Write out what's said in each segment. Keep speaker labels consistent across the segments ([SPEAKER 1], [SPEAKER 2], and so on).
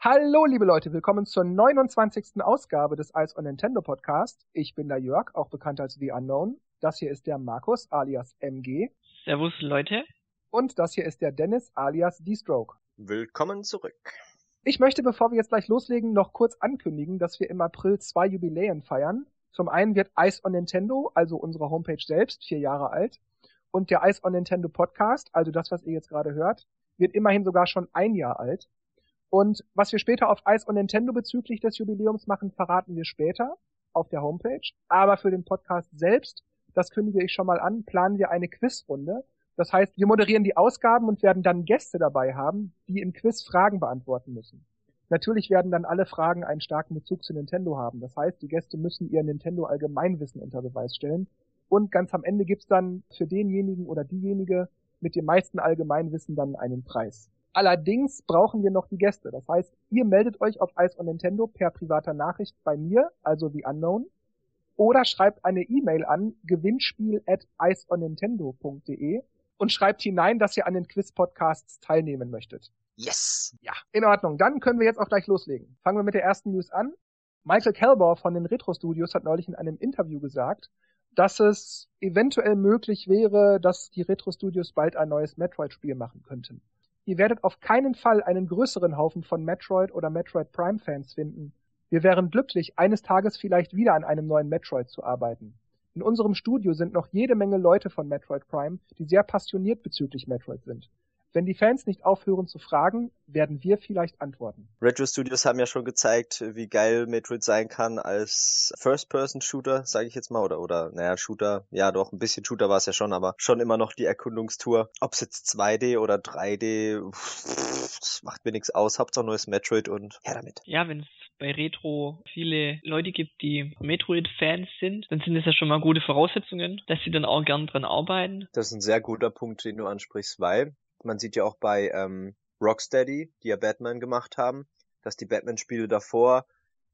[SPEAKER 1] Hallo, liebe Leute, willkommen zur 29. Ausgabe des Ice on Nintendo Podcast. Ich bin der Jörg, auch bekannt als The Unknown. Das hier ist der Markus, alias MG.
[SPEAKER 2] Servus, Leute.
[SPEAKER 1] Und das hier ist der Dennis, alias D-Stroke.
[SPEAKER 3] Willkommen zurück.
[SPEAKER 1] Ich möchte, bevor wir jetzt gleich loslegen, noch kurz ankündigen, dass wir im April zwei Jubiläen feiern. Zum einen wird Ice on Nintendo, also unsere Homepage selbst, vier Jahre alt. Und der Ice on Nintendo Podcast, also das, was ihr jetzt gerade hört, wird immerhin sogar schon ein Jahr alt. Und was wir später auf Ice on Nintendo bezüglich des Jubiläums machen, verraten wir später auf der Homepage. Aber für den Podcast selbst, das kündige ich schon mal an, planen wir eine Quizrunde. Das heißt, wir moderieren die Ausgaben und werden dann Gäste dabei haben, die im Quiz Fragen beantworten müssen. Natürlich werden dann alle Fragen einen starken Bezug zu Nintendo haben. Das heißt, die Gäste müssen ihr Nintendo Allgemeinwissen unter Beweis stellen. Und ganz am Ende gibt's dann für denjenigen oder diejenige mit dem meisten Allgemeinwissen dann einen Preis. Allerdings brauchen wir noch die Gäste. Das heißt, ihr meldet euch auf Ice on Nintendo per privater Nachricht bei mir, also The Unknown, oder schreibt eine E-Mail an gewinnspiel at iceonnintendo.de und schreibt hinein, dass ihr an den Quiz-Podcasts teilnehmen möchtet.
[SPEAKER 3] Yes!
[SPEAKER 1] Ja, in Ordnung. Dann können wir jetzt auch gleich loslegen. Fangen wir mit der ersten News an. Michael Kelbor von den Retro Studios hat neulich in einem Interview gesagt, dass es eventuell möglich wäre, dass die Retro Studios bald ein neues Metroid-Spiel machen könnten. Ihr werdet auf keinen Fall einen größeren Haufen von Metroid oder Metroid Prime Fans finden. Wir wären glücklich, eines Tages vielleicht wieder an einem neuen Metroid zu arbeiten. In unserem Studio sind noch jede Menge Leute von Metroid Prime, die sehr passioniert bezüglich Metroid sind. Wenn die Fans nicht aufhören zu fragen, werden wir vielleicht antworten.
[SPEAKER 3] Retro Studios haben ja schon gezeigt, wie geil Metroid sein kann als First-Person-Shooter, sage ich jetzt mal, oder oder naja, Shooter, ja doch, ein bisschen Shooter war es ja schon, aber schon immer noch die Erkundungstour. Ob es jetzt 2D oder 3D, das macht mir nichts aus, Hauptsache neues Metroid und her damit.
[SPEAKER 2] Ja, wenn es bei Retro viele Leute gibt, die Metroid-Fans sind, dann sind es ja schon mal gute Voraussetzungen, dass sie dann auch gern dran arbeiten.
[SPEAKER 3] Das ist ein sehr guter Punkt, den du ansprichst, weil man sieht ja auch bei ähm, Rocksteady, die ja Batman gemacht haben, dass die Batman-Spiele davor,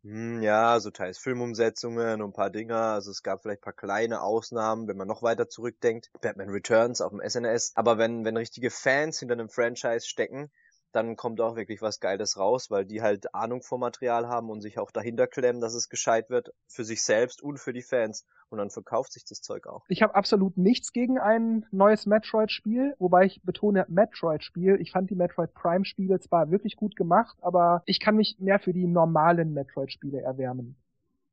[SPEAKER 3] hm, ja, so teils Filmumsetzungen und ein paar Dinger, also es gab vielleicht ein paar kleine Ausnahmen, wenn man noch weiter zurückdenkt, Batman Returns auf dem SNS, aber wenn, wenn richtige Fans hinter einem Franchise stecken, dann kommt auch wirklich was Geiles raus, weil die halt Ahnung vom Material haben und sich auch dahinter klemmen, dass es gescheit wird, für sich selbst und für die Fans. Und dann verkauft sich das Zeug auch.
[SPEAKER 1] Ich habe absolut nichts gegen ein neues Metroid-Spiel, wobei ich betone Metroid-Spiel. Ich fand die Metroid Prime-Spiele zwar wirklich gut gemacht, aber ich kann mich mehr für die normalen Metroid-Spiele erwärmen.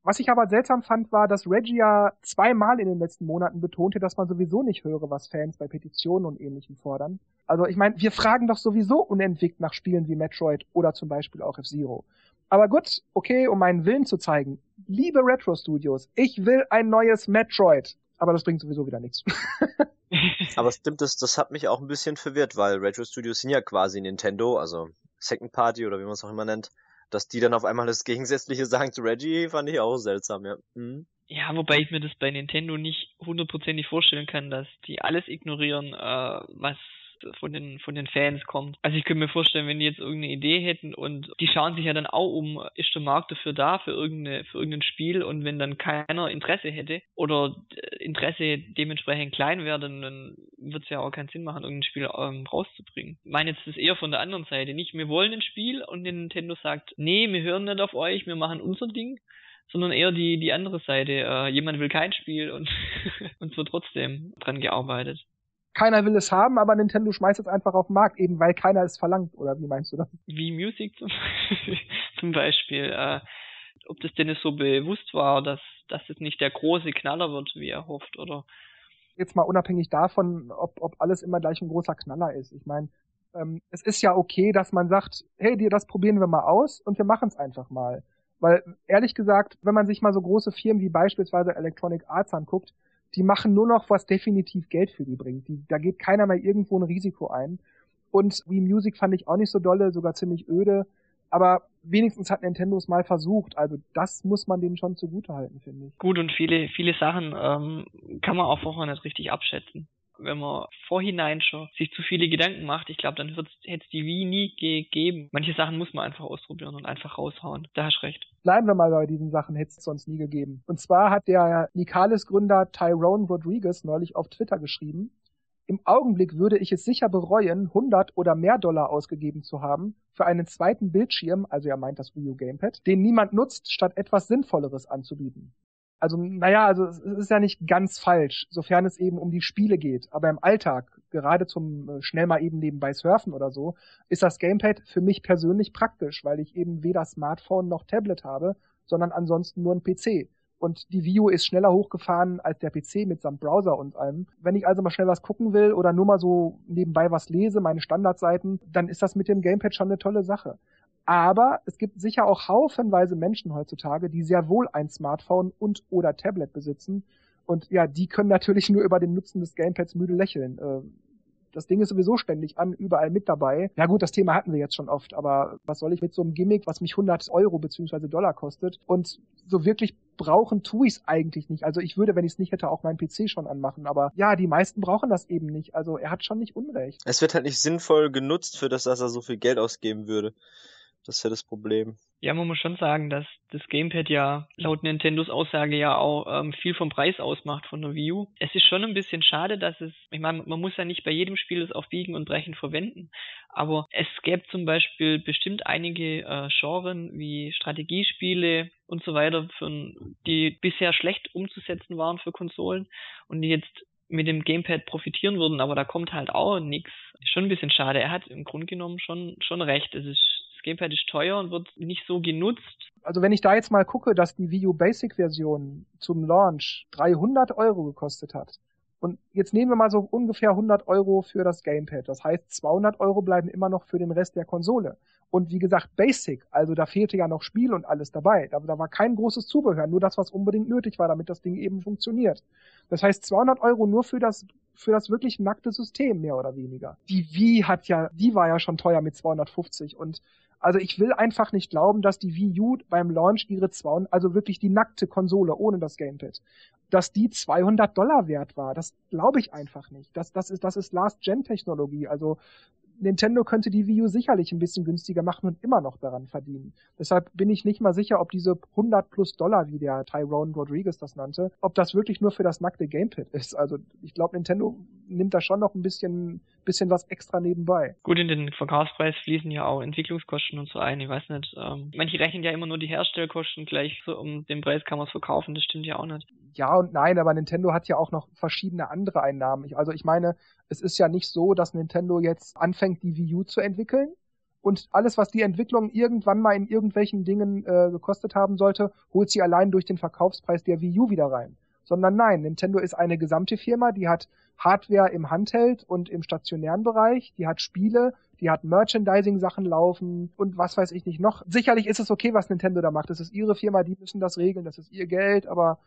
[SPEAKER 1] Was ich aber seltsam fand, war, dass Regia zweimal in den letzten Monaten betonte, dass man sowieso nicht höre, was Fans bei Petitionen und ähnlichem fordern. Also ich meine, wir fragen doch sowieso unentwegt nach Spielen wie Metroid oder zum Beispiel auch F-Zero. Aber gut, okay, um meinen Willen zu zeigen. Liebe Retro Studios, ich will ein neues Metroid. Aber das bringt sowieso wieder nichts.
[SPEAKER 3] Aber stimmt, das, das hat mich auch ein bisschen verwirrt, weil Retro Studios sind ja quasi Nintendo, also Second Party oder wie man es auch immer nennt dass die dann auf einmal das Gegensätzliche sagen zu Reggie, fand ich auch seltsam, ja. Mhm.
[SPEAKER 2] Ja, wobei ich mir das bei Nintendo nicht hundertprozentig vorstellen kann, dass die alles ignorieren, äh, was von den, von den Fans kommt. Also ich könnte mir vorstellen, wenn die jetzt irgendeine Idee hätten und die schauen sich ja dann auch um, ist der Markt dafür da, für, irgendeine, für irgendein Spiel und wenn dann keiner Interesse hätte oder Interesse dementsprechend klein wäre, dann, dann wird es ja auch keinen Sinn machen, irgendein Spiel ähm, rauszubringen. Ich meine jetzt das eher von der anderen Seite. Nicht, wir wollen ein Spiel und Nintendo sagt, nee, wir hören nicht auf euch, wir machen unser Ding sondern eher die, die andere Seite. Äh, jemand will kein Spiel und, und wird trotzdem dran gearbeitet
[SPEAKER 1] keiner will es haben, aber Nintendo schmeißt es einfach auf den Markt, eben weil keiner es verlangt, oder wie meinst du das?
[SPEAKER 2] Wie Music zum, zum Beispiel. Äh, ob das denn so bewusst war, dass, dass es nicht der große Knaller wird, wie er hofft, oder?
[SPEAKER 1] Jetzt mal unabhängig davon, ob, ob alles immer gleich ein großer Knaller ist. Ich meine, ähm, es ist ja okay, dass man sagt, hey, dir das probieren wir mal aus und wir machen es einfach mal. Weil ehrlich gesagt, wenn man sich mal so große Firmen wie beispielsweise Electronic Arts anguckt, die machen nur noch, was definitiv Geld für die bringt. Die, da geht keiner mehr irgendwo ein Risiko ein. Und Wii Music fand ich auch nicht so dolle, sogar ziemlich öde. Aber wenigstens hat Nintendo es mal versucht. Also das muss man denen schon zugutehalten, finde ich.
[SPEAKER 2] Gut, und viele, viele Sachen ähm, kann man auch vorher nicht richtig abschätzen wenn man vorhinein schon sich zu viele Gedanken macht, ich glaube, dann hätte es die Wii nie gegeben. Manche Sachen muss man einfach ausprobieren und einfach raushauen. Da hast recht.
[SPEAKER 1] Bleiben wir mal bei diesen Sachen, hätte es sonst nie gegeben. Und zwar hat der Nicalis-Gründer Tyrone Rodriguez neulich auf Twitter geschrieben, im Augenblick würde ich es sicher bereuen, 100 oder mehr Dollar ausgegeben zu haben für einen zweiten Bildschirm, also er meint das Wii U Gamepad, den niemand nutzt, statt etwas Sinnvolleres anzubieten. Also, naja, also es ist ja nicht ganz falsch, sofern es eben um die Spiele geht. Aber im Alltag, gerade zum äh, schnell mal eben nebenbei surfen oder so, ist das Gamepad für mich persönlich praktisch, weil ich eben weder Smartphone noch Tablet habe, sondern ansonsten nur ein PC und die U ist schneller hochgefahren als der PC mitsamt Browser und allem. Wenn ich also mal schnell was gucken will oder nur mal so nebenbei was lese, meine Standardseiten, dann ist das mit dem Gamepad schon eine tolle Sache. Aber es gibt sicher auch haufenweise Menschen heutzutage, die sehr wohl ein Smartphone und oder Tablet besitzen. Und ja, die können natürlich nur über den Nutzen des Gamepads müde lächeln. Äh, das Ding ist sowieso ständig an, überall mit dabei. Ja gut, das Thema hatten wir jetzt schon oft, aber was soll ich mit so einem Gimmick, was mich 100 Euro beziehungsweise Dollar kostet? Und so wirklich brauchen tue ich es eigentlich nicht. Also ich würde, wenn ich es nicht hätte, auch meinen PC schon anmachen. Aber ja, die meisten brauchen das eben nicht. Also er hat schon nicht Unrecht.
[SPEAKER 3] Es wird halt nicht sinnvoll genutzt für das, dass er so viel Geld ausgeben würde. Das ist ja das Problem.
[SPEAKER 2] Ja, man muss schon sagen, dass das Gamepad ja laut Nintendos Aussage ja auch ähm, viel vom Preis ausmacht von der Wii U. Es ist schon ein bisschen schade, dass es, ich meine, man muss ja nicht bei jedem Spiel es auf Biegen und Brechen verwenden, aber es gäbe zum Beispiel bestimmt einige äh, Genren wie Strategiespiele und so weiter, für, die bisher schlecht umzusetzen waren für Konsolen und die jetzt mit dem Gamepad profitieren würden, aber da kommt halt auch nichts. Schon ein bisschen schade. Er hat im Grunde genommen schon, schon recht. Es ist Gamepad ist teuer und wird nicht so genutzt.
[SPEAKER 1] Also wenn ich da jetzt mal gucke, dass die Wii U Basic Version zum Launch 300 Euro gekostet hat. Und jetzt nehmen wir mal so ungefähr 100 Euro für das Gamepad. Das heißt, 200 Euro bleiben immer noch für den Rest der Konsole. Und wie gesagt, Basic, also da fehlte ja noch Spiel und alles dabei. Da, da war kein großes Zubehör, nur das, was unbedingt nötig war, damit das Ding eben funktioniert. Das heißt, 200 Euro nur für das, für das wirklich nackte System, mehr oder weniger. Die Wii hat ja, die war ja schon teuer mit 250 und also ich will einfach nicht glauben, dass die Wii U beim Launch ihre 200, also wirklich die nackte Konsole ohne das Gamepad, dass die 200 Dollar wert war. Das glaube ich einfach nicht. Das, das ist, das ist Last-Gen-Technologie. Also Nintendo könnte die Wii U sicherlich ein bisschen günstiger machen und immer noch daran verdienen. Deshalb bin ich nicht mal sicher, ob diese 100 plus Dollar, wie der Tyrone Rodriguez das nannte, ob das wirklich nur für das nackte Gamepad ist. Also ich glaube, Nintendo nimmt da schon noch ein bisschen, bisschen was extra nebenbei.
[SPEAKER 2] Gut, in den Verkaufspreis fließen ja auch Entwicklungskosten und so ein. Ich weiß nicht, ähm, manche rechnen ja immer nur die Herstellkosten gleich so, um den Preis kann man es verkaufen. Das stimmt ja auch nicht.
[SPEAKER 1] Ja und nein, aber Nintendo hat ja auch noch verschiedene andere Einnahmen. Ich, also ich meine, es ist ja nicht so, dass Nintendo jetzt anfängt, die Wii U zu entwickeln und alles, was die Entwicklung irgendwann mal in irgendwelchen Dingen äh, gekostet haben sollte, holt sie allein durch den Verkaufspreis der Wii U wieder rein. Sondern nein, Nintendo ist eine gesamte Firma, die hat Hardware im Handheld und im stationären Bereich, die hat Spiele, die hat Merchandising-Sachen laufen und was weiß ich nicht noch. Sicherlich ist es okay, was Nintendo da macht. Das ist ihre Firma, die müssen das regeln, das ist ihr Geld, aber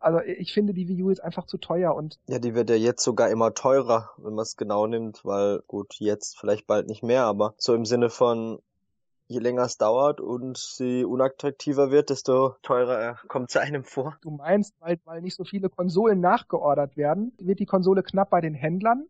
[SPEAKER 1] also ich finde, die Wii U ist einfach zu teuer und.
[SPEAKER 3] Ja, die wird ja jetzt sogar immer teurer, wenn man es genau nimmt, weil gut, jetzt vielleicht bald nicht mehr, aber so im Sinne von je länger es dauert und sie unattraktiver wird, desto teurer kommt sie einem vor.
[SPEAKER 1] Du meinst, weil, weil nicht so viele Konsolen nachgeordert werden, wird die Konsole knapp bei den Händlern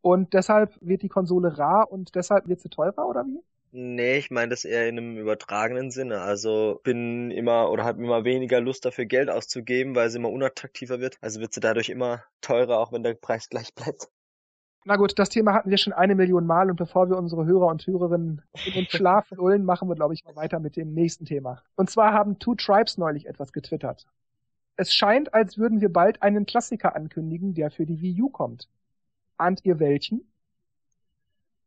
[SPEAKER 1] und deshalb wird die Konsole rar und deshalb wird sie teurer oder wie?
[SPEAKER 3] Nee, ich meine das eher in einem übertragenen Sinne. Also bin immer oder habe immer weniger Lust dafür Geld auszugeben, weil sie immer unattraktiver wird. Also wird sie dadurch immer teurer, auch wenn der Preis gleich bleibt.
[SPEAKER 1] Na gut, das Thema hatten wir schon eine Million Mal und bevor wir unsere Hörer und Hörerinnen in den Schlaf lullen, machen wir, glaube ich, mal weiter mit dem nächsten Thema. Und zwar haben Two Tribes neulich etwas getwittert. Es scheint, als würden wir bald einen Klassiker ankündigen, der für die Wii U kommt. Ahnt ihr welchen?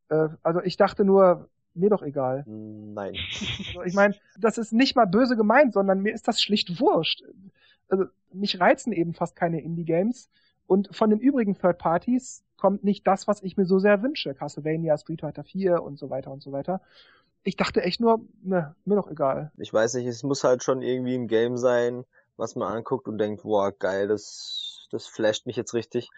[SPEAKER 1] Äh, also ich dachte nur, mir doch egal.
[SPEAKER 3] Nein.
[SPEAKER 1] Also ich meine, das ist nicht mal böse gemeint, sondern mir ist das schlicht wurscht. Also mich reizen eben fast keine Indie-Games. Und von den übrigen Third Parties kommt nicht das, was ich mir so sehr wünsche. Castlevania, Street Fighter 4 und so weiter und so weiter. Ich dachte echt nur, ne, mir doch egal.
[SPEAKER 3] Ich weiß nicht, es muss halt schon irgendwie ein Game sein, was man anguckt und denkt, boah, geil, das, das flasht mich jetzt richtig.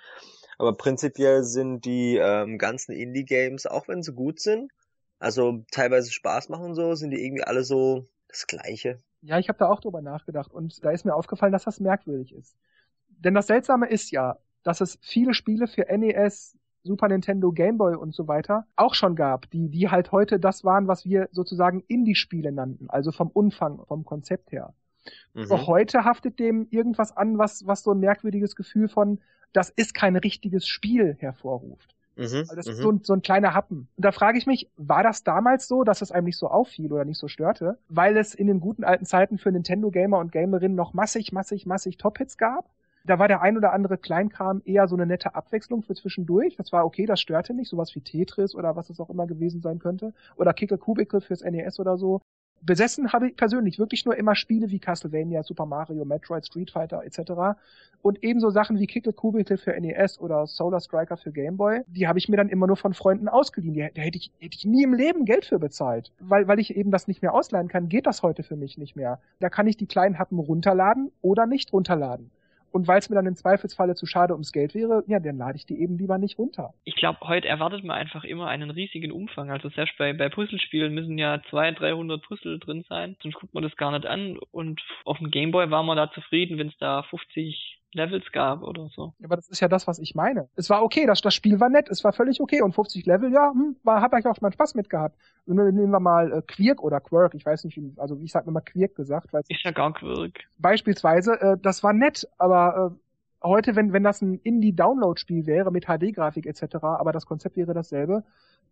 [SPEAKER 3] Aber prinzipiell sind die ähm, ganzen Indie-Games, auch wenn sie gut sind, also teilweise Spaß machen so, sind die irgendwie alle so das Gleiche.
[SPEAKER 1] Ja, ich habe da auch drüber nachgedacht und da ist mir aufgefallen, dass das merkwürdig ist. Denn das Seltsame ist ja, dass es viele Spiele für NES, Super Nintendo, Game Boy und so weiter auch schon gab, die, die halt heute das waren, was wir sozusagen Indie-Spiele nannten, also vom Umfang, vom Konzept her. Mhm. heute haftet dem irgendwas an, was, was so ein merkwürdiges Gefühl von, das ist kein richtiges Spiel hervorruft. Mhm, also das ist mhm. so ein, so ein kleiner Happen. Und da frage ich mich, war das damals so, dass es einem nicht so auffiel oder nicht so störte, weil es in den guten alten Zeiten für Nintendo-Gamer und Gamerinnen noch massig, massig, massig Top-Hits gab? Da war der ein oder andere Kleinkram eher so eine nette Abwechslung für zwischendurch. Das war okay, das störte nicht, sowas wie Tetris oder was es auch immer gewesen sein könnte. Oder Kickle Cubicle fürs NES oder so. Besessen habe ich persönlich wirklich nur immer Spiele wie Castlevania, Super Mario, Metroid, Street Fighter etc. Und ebenso Sachen wie Kickle Cubicle für NES oder Solar Striker für Game Boy, die habe ich mir dann immer nur von Freunden ausgeliehen. Da hätte ich, hätte ich nie im Leben Geld für bezahlt. Weil, weil ich eben das nicht mehr ausleihen kann, geht das heute für mich nicht mehr. Da kann ich die kleinen Happen runterladen oder nicht runterladen. Und weil es mir dann im Zweifelsfalle zu schade ums Geld wäre, ja, dann lade ich die eben lieber nicht runter.
[SPEAKER 2] Ich glaube, heute erwartet man einfach immer einen riesigen Umfang. Also selbst bei, bei Puzzlespielen müssen ja 200, 300 Puzzle drin sein, sonst guckt man das gar nicht an. Und auf dem Gameboy war man da zufrieden, wenn es da 50 Levels gab oder so.
[SPEAKER 1] Aber das ist ja das, was ich meine. Es war okay, das, das Spiel war nett, es war völlig okay und 50 Level, ja, hm, war, hab ich auch meinen Spaß mit gehabt. Nehmen wir mal äh, Quirk oder Quirk, ich weiß nicht, also ich sag immer Quirk gesagt, weil
[SPEAKER 2] ist ja gar Quirk.
[SPEAKER 1] Beispielsweise, äh, das war nett, aber äh, heute, wenn wenn das ein Indie-Download-Spiel wäre mit HD-Grafik etc., aber das Konzept wäre dasselbe,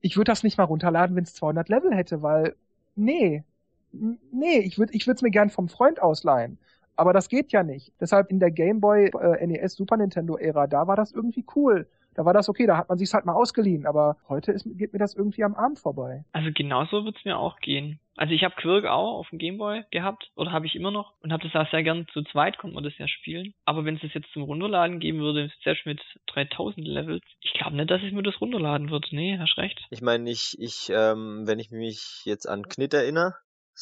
[SPEAKER 1] ich würde das nicht mal runterladen, wenn es 200 Level hätte, weil nee, nee, ich würde ich würde es mir gern vom Freund ausleihen. Aber das geht ja nicht. Deshalb in der Game Boy, äh, NES, Super Nintendo Ära, da war das irgendwie cool. Da war das okay, da hat man sich's halt mal ausgeliehen, aber heute ist, geht mir das irgendwie am Arm vorbei.
[SPEAKER 2] Also genauso wird's mir auch gehen. Also ich habe Quirk auch auf dem Gameboy gehabt oder habe ich immer noch und habe das auch sehr gern zu zweit konnte man das ja spielen. Aber wenn es das jetzt zum Runterladen geben würde, selbst mit 3000 Levels, ich glaube nicht, dass ich mir das runterladen würde. Nee, hast recht.
[SPEAKER 3] Ich meine, ich, ich, ähm, wenn ich mich jetzt an Knit erinnere,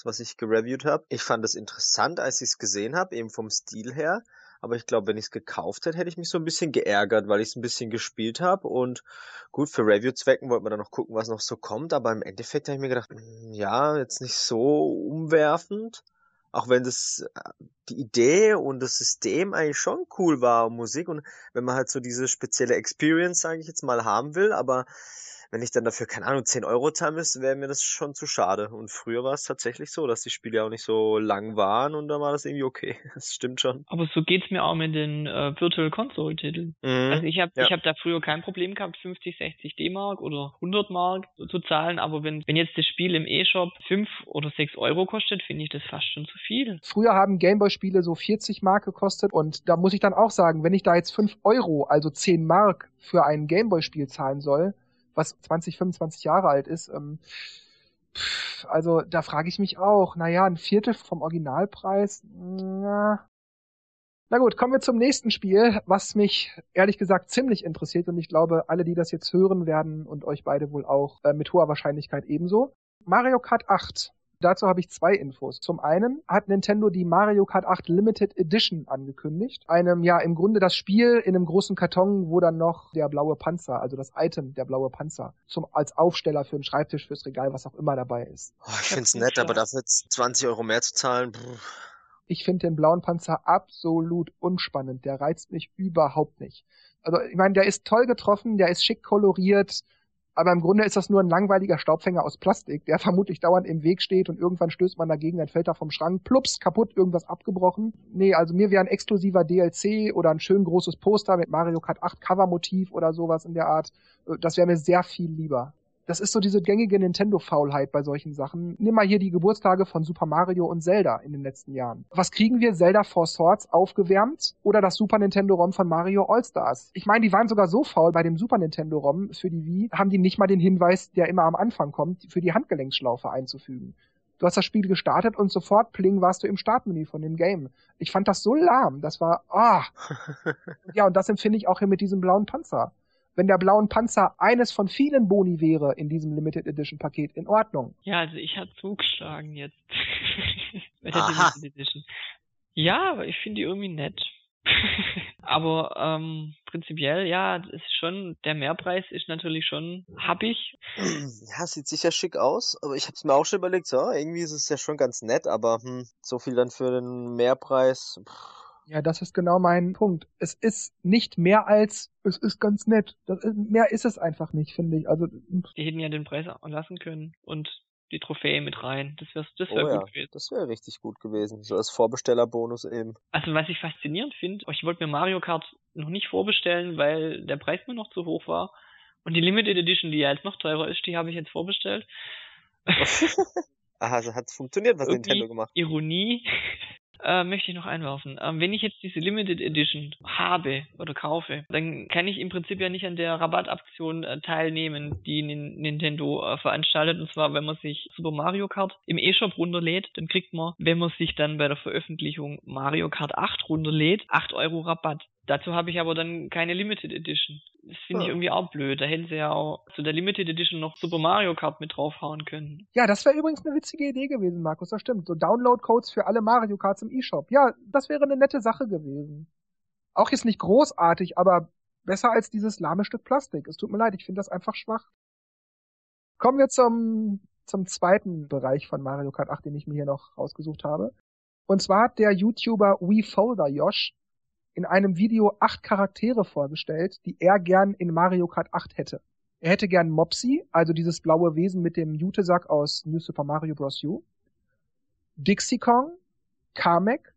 [SPEAKER 3] was ich gereviewt habe. Ich fand es interessant, als ich es gesehen habe, eben vom Stil her. Aber ich glaube, wenn ich es gekauft hätte, hätte ich mich so ein bisschen geärgert, weil ich es ein bisschen gespielt habe. Und gut, für Review-Zwecken wollten wir dann noch gucken, was noch so kommt. Aber im Endeffekt habe ich mir gedacht, hm, ja, jetzt nicht so umwerfend. Auch wenn das die Idee und das System eigentlich schon cool war, Musik. Und wenn man halt so diese spezielle Experience, sage ich jetzt mal, haben will, aber wenn ich dann dafür, keine Ahnung, 10 Euro zahlen müsste, wäre mir das schon zu schade. Und früher war es tatsächlich so, dass die Spiele auch nicht so lang waren und da war das irgendwie okay. Das stimmt schon.
[SPEAKER 2] Aber so geht's mir auch mit den äh, Virtual Console Titeln. Mhm, also ich habe ja. ich habe da früher kein Problem gehabt, 50, 60 D-Mark oder 100 Mark zu zahlen, aber wenn wenn jetzt das Spiel im E-Shop 5 oder 6 Euro kostet, finde ich das fast schon zu viel.
[SPEAKER 1] Früher haben Gameboy-Spiele so 40 Mark gekostet und da muss ich dann auch sagen, wenn ich da jetzt 5 Euro, also 10 Mark für ein Gameboy-Spiel zahlen soll, was 20, 25 Jahre alt ist. Ähm, also da frage ich mich auch, naja, ein Viertel vom Originalpreis, na, na gut, kommen wir zum nächsten Spiel, was mich ehrlich gesagt ziemlich interessiert und ich glaube, alle, die das jetzt hören werden und euch beide wohl auch äh, mit hoher Wahrscheinlichkeit ebenso. Mario Kart 8 Dazu habe ich zwei Infos. Zum einen hat Nintendo die Mario Kart 8 Limited Edition angekündigt. Einem, ja, im Grunde das Spiel in einem großen Karton, wo dann noch der blaue Panzer, also das Item, der blaue Panzer, zum, als Aufsteller für den Schreibtisch, fürs Regal, was auch immer dabei ist.
[SPEAKER 3] Oh, ich find's nett, aber dafür 20 Euro mehr zu zahlen, brr.
[SPEAKER 1] Ich finde den blauen Panzer absolut unspannend. Der reizt mich überhaupt nicht. Also, ich meine, der ist toll getroffen, der ist schick koloriert, aber im Grunde ist das nur ein langweiliger Staubfänger aus Plastik, der vermutlich dauernd im Weg steht und irgendwann stößt man dagegen, dann fällt er vom Schrank, plups, kaputt, irgendwas abgebrochen. Nee, also mir wäre ein exklusiver DLC oder ein schön großes Poster mit Mario Kart 8 Covermotiv oder sowas in der Art, äh, das wäre mir sehr viel lieber. Das ist so diese gängige Nintendo-Faulheit bei solchen Sachen. Nimm mal hier die Geburtstage von Super Mario und Zelda in den letzten Jahren. Was kriegen wir? Zelda Four Swords aufgewärmt oder das Super Nintendo-ROM von Mario All-Stars? Ich meine, die waren sogar so faul bei dem Super Nintendo-ROM für die Wii, haben die nicht mal den Hinweis, der immer am Anfang kommt, für die Handgelenksschlaufe einzufügen. Du hast das Spiel gestartet und sofort pling warst du im Startmenü von dem Game. Ich fand das so lahm. Das war, ah. ja, und das empfinde ich auch hier mit diesem blauen Panzer wenn der blauen Panzer eines von vielen Boni wäre in diesem Limited Edition Paket, in Ordnung.
[SPEAKER 2] Ja, also ich hatte zugeschlagen jetzt. Bei der Aha. Limited Edition. Ja, aber ich finde die irgendwie nett. aber ähm, prinzipiell, ja, ist schon, der Mehrpreis ist natürlich schon happig.
[SPEAKER 3] Ja, sieht sicher schick aus, aber ich habe es mir auch schon überlegt, so, irgendwie ist es ja schon ganz nett, aber hm, so viel dann für den Mehrpreis. Pff
[SPEAKER 1] ja, das ist genau mein Punkt. Es ist nicht mehr als, es ist ganz nett. Das, mehr ist es einfach nicht, finde ich. Also
[SPEAKER 2] die hätten ja den Preis lassen können und die Trophäe mit rein. Das wäre das wär
[SPEAKER 3] oh,
[SPEAKER 2] gut
[SPEAKER 3] ja.
[SPEAKER 2] gewesen.
[SPEAKER 3] Das wäre richtig gut gewesen. So als Vorbestellerbonus eben.
[SPEAKER 2] Also was ich faszinierend finde, ich wollte mir Mario Kart noch nicht vorbestellen, weil der Preis mir noch zu hoch war. Und die Limited Edition, die ja jetzt noch teurer ist, die habe ich jetzt vorbestellt.
[SPEAKER 3] Aha, also hat's funktioniert, was
[SPEAKER 2] Irgendwie
[SPEAKER 3] Nintendo gemacht hat.
[SPEAKER 2] Ironie äh, möchte ich noch einwerfen. Ähm, wenn ich jetzt diese Limited Edition habe oder kaufe, dann kann ich im Prinzip ja nicht an der Rabattaktion äh, teilnehmen, die Nin Nintendo äh, veranstaltet. Und zwar, wenn man sich Super Mario Kart im E-Shop runterlädt, dann kriegt man, wenn man sich dann bei der Veröffentlichung Mario Kart 8 runterlädt, 8 Euro Rabatt. Dazu habe ich aber dann keine Limited Edition. Das finde ich
[SPEAKER 3] Ah.
[SPEAKER 2] irgendwie auch blöd. Da hätten sie ja auch zu der Limited Edition noch Super Mario Kart mit draufhauen können.
[SPEAKER 1] Ja, das wäre übrigens eine witzige Idee gewesen, Markus, das stimmt. So Download-Codes für alle Mario Karts im eShop. Ja, das wäre eine nette Sache gewesen. Auch jetzt nicht großartig, aber besser als dieses lahme Stück Plastik. Es tut mir leid, ich finde das einfach schwach. Kommen wir zum, zum zweiten Bereich von Mario Kart 8, den ich mir hier noch rausgesucht habe. Und zwar hat der YouTuber WeFolder Josh in einem Video acht Charaktere vorgestellt, die er gern in Mario Kart 8 hätte. Er hätte gern Mopsy, also dieses blaue Wesen mit dem Jutesack aus New Super Mario Bros. U. Dixie Kong, Kamek,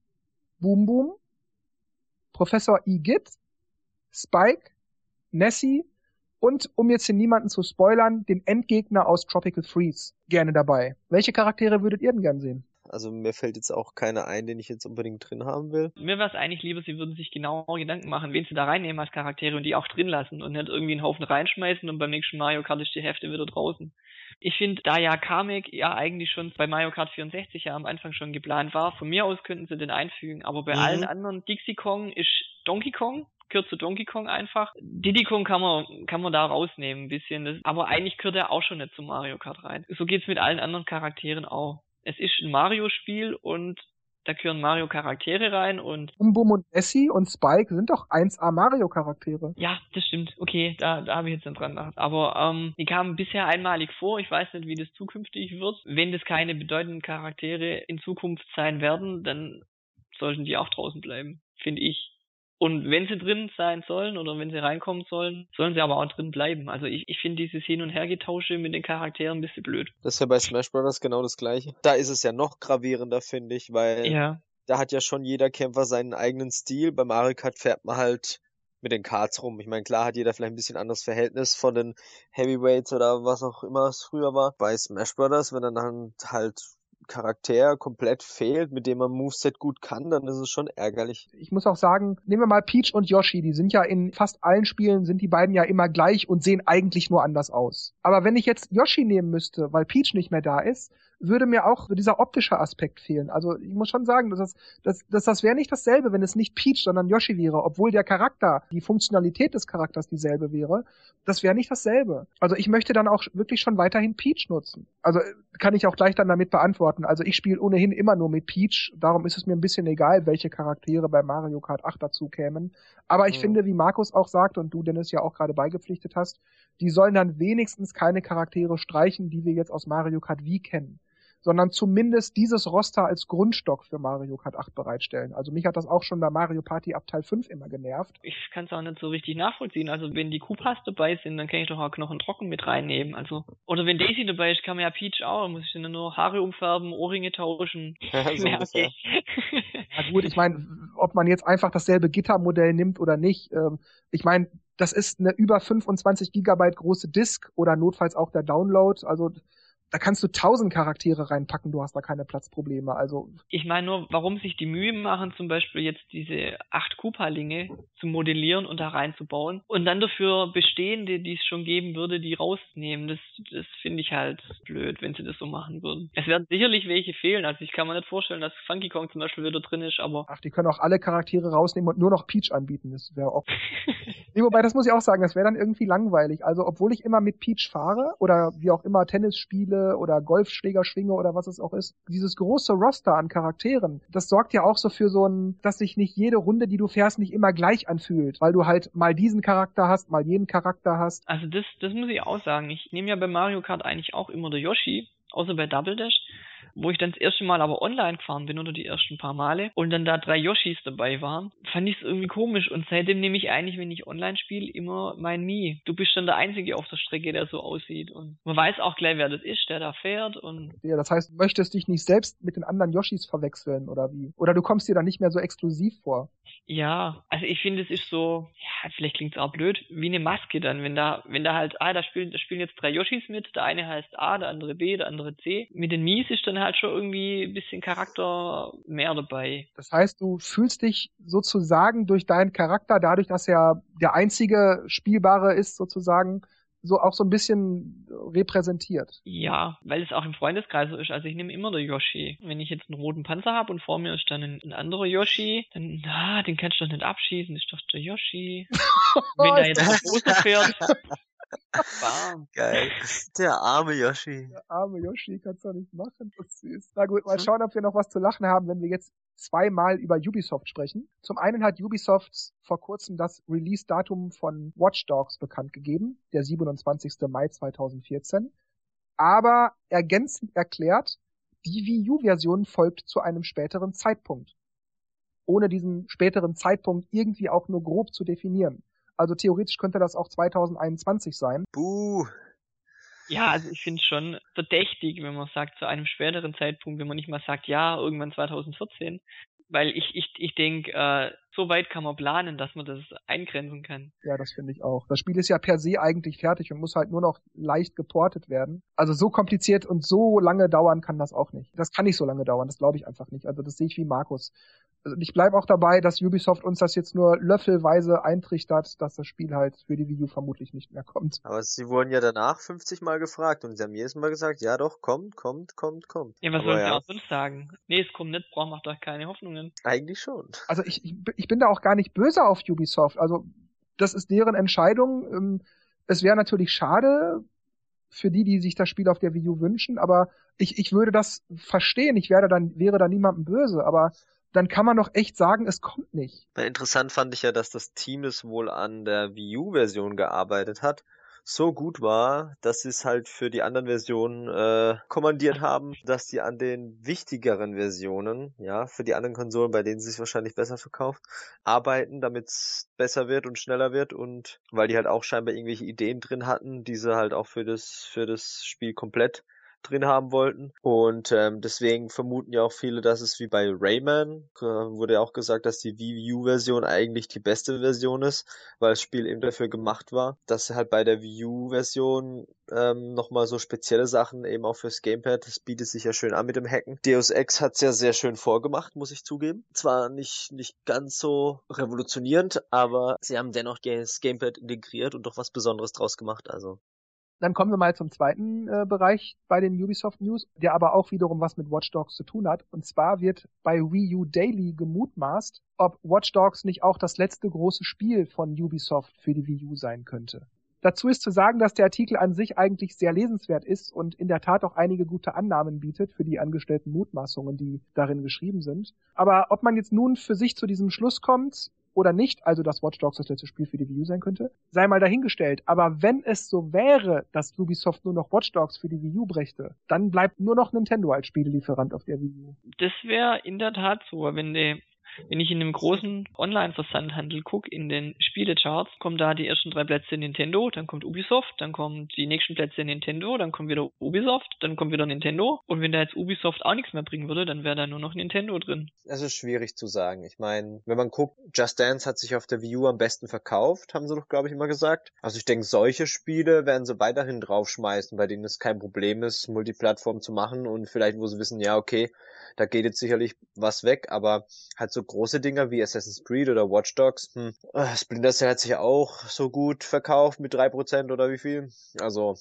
[SPEAKER 1] Boom Boom, Professor Igitt, Spike, Nessie und, um jetzt hier niemanden zu spoilern, den Endgegner aus Tropical Freeze gerne dabei. Welche Charaktere würdet ihr denn gern sehen?
[SPEAKER 3] Also mir fällt jetzt auch keiner ein, den ich jetzt unbedingt drin haben will.
[SPEAKER 2] Mir wäre es eigentlich lieber, sie würden sich genau Gedanken machen, wen sie da reinnehmen als Charaktere und die auch drin lassen und nicht irgendwie einen Haufen reinschmeißen und beim nächsten Mario Kart ist die Hälfte wieder draußen. Ich finde, da ja Kamek ja eigentlich schon bei Mario Kart 64 ja am Anfang schon geplant war, von mir aus könnten sie den einfügen, aber bei
[SPEAKER 3] Mhm.
[SPEAKER 2] allen anderen, Dixie Kong ist Donkey Kong, gehört zu Donkey Kong einfach. Diddy Kong kann man, kann man da rausnehmen ein bisschen, das, aber eigentlich gehört er auch schon nicht zu Mario Kart rein. So geht's mit allen anderen Charakteren auch. Es ist ein Mario-Spiel und da gehören Mario-Charaktere rein und
[SPEAKER 1] Boom und Nessie und Spike sind doch 1A Mario Charaktere.
[SPEAKER 2] ja, das stimmt. Okay, da, da habe ich jetzt nicht dran gedacht. Aber ähm, die kamen bisher einmalig vor. Ich weiß nicht, wie das zukünftig wird. Wenn das keine bedeutenden Charaktere in Zukunft sein werden, dann sollten die auch draußen bleiben, finde ich. Und wenn sie drin sein sollen oder wenn sie reinkommen sollen, sollen sie aber auch drin bleiben. Also ich, ich finde dieses Hin- und Hergetausche mit den Charakteren ein bisschen blöd.
[SPEAKER 3] Das ist ja bei Smash Bros. genau das gleiche. Da ist es ja noch gravierender, finde ich, weil
[SPEAKER 2] Ja.
[SPEAKER 3] da hat ja schon jeder Kämpfer seinen eigenen Stil. Bei Mario Kart fährt man halt mit den Karts rum. Ich meine, klar hat jeder vielleicht ein bisschen anderes Verhältnis von den Heavyweights oder was auch immer es früher war. Bei Smash Bros., wenn dann halt Charakter komplett fehlt, mit dem man Moveset gut kann, dann ist es schon ärgerlich.
[SPEAKER 1] Ich muss auch sagen, nehmen wir mal Peach und Yoshi, die sind ja in fast allen Spielen, sind die beiden ja immer gleich und sehen eigentlich nur anders aus. Aber wenn ich jetzt Yoshi nehmen müsste, weil Peach nicht mehr da ist, würde mir auch dieser optische Aspekt fehlen. Also ich muss schon sagen, dass das, das, das, das wäre nicht dasselbe, wenn es nicht Peach, sondern Yoshi wäre, obwohl der Charakter, die Funktionalität des Charakters dieselbe wäre. Das wäre nicht dasselbe. Also ich möchte dann auch wirklich schon weiterhin Peach nutzen. Also kann ich auch gleich dann damit beantworten. Also ich spiele ohnehin immer nur mit Peach, darum ist es mir ein bisschen egal, welche Charaktere bei Mario Kart 8 dazu kämen. Aber ich
[SPEAKER 3] Mhm.
[SPEAKER 1] finde, wie Markus auch sagt und du Dennis ja auch gerade beigepflichtet hast, die sollen dann wenigstens keine Charaktere streichen, die wir jetzt aus Mario Kart Wii kennen sondern zumindest dieses Roster als Grundstock für Mario Kart 8 bereitstellen. Also mich hat das auch schon bei Mario Party ab Teil 5 immer genervt.
[SPEAKER 2] Ich kann es auch nicht so richtig nachvollziehen. Also wenn die Koopas dabei sind, dann kann ich doch auch Knochen trocken mit reinnehmen. Also oder wenn Daisy dabei ist, kann man ja Peach auch. Dann muss ich dann nur Haare umfärben, Ohrringe tauschen.
[SPEAKER 3] so
[SPEAKER 2] Ja, okay.
[SPEAKER 1] Ja gut, ich meine, ob man jetzt einfach dasselbe Gittermodell nimmt oder nicht, ähm, ich meine, das ist eine über 25 Gigabyte große Disk oder notfalls auch der Download. Also da kannst du tausend Charaktere reinpacken, du hast da keine Platzprobleme. Also
[SPEAKER 2] Ich meine nur, warum sich die Mühe machen, zum Beispiel jetzt diese acht Koopa-Linge zu modellieren und da reinzubauen und dann dafür bestehende, die es schon geben würde, die rausnehmen. Das, das finde ich halt blöd, wenn sie das so machen würden. Es werden sicherlich welche fehlen. Also ich kann mir nicht vorstellen, dass Funky Kong zum Beispiel wieder drin ist, aber
[SPEAKER 1] ach, die können auch alle Charaktere rausnehmen und nur noch Peach anbieten. Das wäre auch Nee, wobei, das muss ich auch sagen, das wäre dann irgendwie langweilig. Also, obwohl ich immer mit Peach fahre oder wie auch immer Tennis spiele oder Golfschläger schwinge oder was es auch ist, dieses große Roster an Charakteren, das sorgt ja auch so für so ein, dass sich nicht jede Runde, die du fährst, nicht immer gleich anfühlt, weil du halt mal diesen Charakter hast, mal jeden Charakter hast.
[SPEAKER 2] Also das, das muss ich auch sagen. Ich nehme ja bei Mario Kart eigentlich auch immer der Yoshi, außer bei Double Dash. Wo ich dann das erste Mal aber online gefahren bin oder die ersten paar Male und dann da drei Yoshis dabei waren, fand ich es irgendwie komisch und seitdem nehme ich eigentlich, wenn ich online spiele, immer mein Mii. Du bist dann der Einzige auf der Strecke, der so aussieht und man weiß auch gleich, wer das ist, der da fährt und...
[SPEAKER 1] Ja, das heißt, du möchtest dich nicht selbst mit den anderen Yoshis verwechseln oder wie? Oder du kommst dir dann nicht mehr so exklusiv vor?
[SPEAKER 2] Ja, also ich finde, es ist so, ja, vielleicht klingt es auch blöd, wie eine Maske dann, wenn da, wenn da halt, ah, da spielen, da spielen jetzt drei Yoshis mit, der eine heißt A, der andere B, der andere C. Mit den Mies ist dann halt schon irgendwie ein bisschen Charakter mehr dabei.
[SPEAKER 1] Das heißt, du fühlst dich sozusagen durch deinen Charakter, dadurch, dass er der einzige Spielbare ist, sozusagen, so auch so ein bisschen repräsentiert.
[SPEAKER 2] Ja, weil es auch im Freundeskreis so ist. Also ich nehme immer der Yoshi. Wenn ich jetzt einen roten Panzer habe und vor mir ist dann ein, ein anderer Yoshi, dann, na, den kannst du doch nicht abschießen, ist doch der Yoshi. Wenn da jetzt ein großer fährt.
[SPEAKER 3] Bam. Geil. Der arme Yoshi.
[SPEAKER 1] Der arme Yoshi kannst du doch nicht machen. Das ist süß. Na gut, mal schauen, ob wir noch was zu lachen haben, wenn wir jetzt zweimal über Ubisoft sprechen. Zum einen hat Ubisoft vor kurzem das Release-Datum von Watch Dogs bekannt gegeben, der 27. Mai 2014. Aber ergänzend erklärt, die Wii U-Version folgt zu einem späteren Zeitpunkt. Ohne diesen späteren Zeitpunkt irgendwie auch nur grob zu definieren. Also theoretisch könnte das auch 2021 sein.
[SPEAKER 3] Buh.
[SPEAKER 2] Ja, also ich finde es schon verdächtig, wenn man sagt, zu einem späteren Zeitpunkt, wenn man nicht mal sagt, ja, irgendwann 2014. Weil ich, ich, ich denke, äh, so weit kann man planen, dass man das eingrenzen kann.
[SPEAKER 1] Ja, das finde ich auch. Das Spiel ist ja per se eigentlich fertig und muss halt nur noch leicht geportet werden. Also so kompliziert und so lange dauern kann das auch nicht. Das kann nicht so lange dauern, das glaube ich einfach nicht. Also das sehe ich wie Markus. Also ich bleibe auch dabei, dass Ubisoft uns das jetzt nur löffelweise eintrichtert, dass das Spiel halt für die Wii U vermutlich nicht mehr kommt.
[SPEAKER 3] Aber sie wurden ja danach 50 Mal gefragt und sie haben jedes Mal gesagt, ja doch, kommt, kommt, kommt, kommt.
[SPEAKER 2] Ja, was sollen sie
[SPEAKER 3] ja.
[SPEAKER 2] auch sonst sagen? Nee, es kommt nicht, braucht macht doch keine Hoffnungen.
[SPEAKER 3] Eigentlich schon.
[SPEAKER 1] Also ich, ich, ich bin da auch gar nicht böse auf Ubisoft. Also das ist deren Entscheidung. Ähm, Es wäre natürlich schade für die, die sich das Spiel auf der Wii U wünschen, aber ich, ich würde das verstehen. Ich werde dann, wäre da niemandem böse, aber dann kann man doch echt sagen, es kommt nicht.
[SPEAKER 3] Interessant fand ich ja, dass das Team, das wohl an der Wii U-Version gearbeitet hat, so gut war, dass sie es halt für die anderen Versionen äh, kommandiert haben, dass die an den wichtigeren Versionen, ja, für die anderen Konsolen, bei denen es sich wahrscheinlich besser verkauft, arbeiten, damit es besser wird und schneller wird und weil die halt auch scheinbar irgendwelche Ideen drin hatten, die sie halt auch für das für das Spiel komplett drin haben wollten. Und ähm, deswegen vermuten ja auch viele, dass es wie bei Rayman, äh, wurde ja auch gesagt, dass die Wii U-Version eigentlich die beste Version ist, weil das Spiel eben dafür gemacht war, dass halt bei der Wii U-Version ähm, nochmal so spezielle Sachen eben auch fürs Gamepad, das bietet sich ja schön an mit dem Hacken. Deus Ex hat's ja sehr schön vorgemacht, muss ich zugeben. Zwar nicht, nicht ganz so revolutionierend, aber sie haben dennoch das Gamepad integriert und doch was Besonderes draus gemacht, also.
[SPEAKER 1] Dann kommen wir mal zum zweiten äh, Bereich bei den Ubisoft News, der aber auch wiederum was mit Watch Dogs zu tun hat. Und zwar wird bei Wii U Daily gemutmaßt, ob Watch Dogs nicht auch das letzte große Spiel von Ubisoft für die Wii U sein könnte. Dazu ist zu sagen, dass der Artikel an sich eigentlich sehr lesenswert ist und in der Tat auch einige gute Annahmen bietet für die angestellten Mutmaßungen, die darin geschrieben sind. Aber ob man jetzt nun für sich zu diesem Schluss kommt oder nicht, also dass Watch Dogs das letzte Spiel für die Wii U sein könnte, sei mal dahingestellt. Aber wenn es so wäre, dass Ubisoft nur noch Watch Dogs für die Wii U brächte, dann bleibt nur noch Nintendo als Spielelieferant auf der Wii U.
[SPEAKER 2] Das wäre in der Tat so, wenn die wenn ich in einem großen Online-Versandhandel gucke, in den Spielecharts, kommen da die ersten drei Plätze Nintendo, dann kommt Ubisoft, dann kommen die nächsten Plätze Nintendo, dann kommt wieder Ubisoft, dann kommt wieder Nintendo. Und wenn da jetzt Ubisoft auch nichts mehr bringen würde, dann wäre da nur noch Nintendo drin.
[SPEAKER 3] Es ist schwierig zu sagen. Ich meine, wenn man guckt, Just Dance hat sich auf der Wii U am besten verkauft, haben sie doch, glaube ich, immer gesagt. Also ich denke, solche Spiele werden sie weiterhin draufschmeißen, bei denen es kein Problem ist, Multiplattform zu machen und vielleicht, wo sie wissen, ja, okay, da geht jetzt sicherlich was weg, aber halt so große Dinger wie Assassin's Creed oder Watch Dogs, hm, äh, Splinter Cell hat sich auch so gut verkauft mit drei Prozent oder wie viel. Also,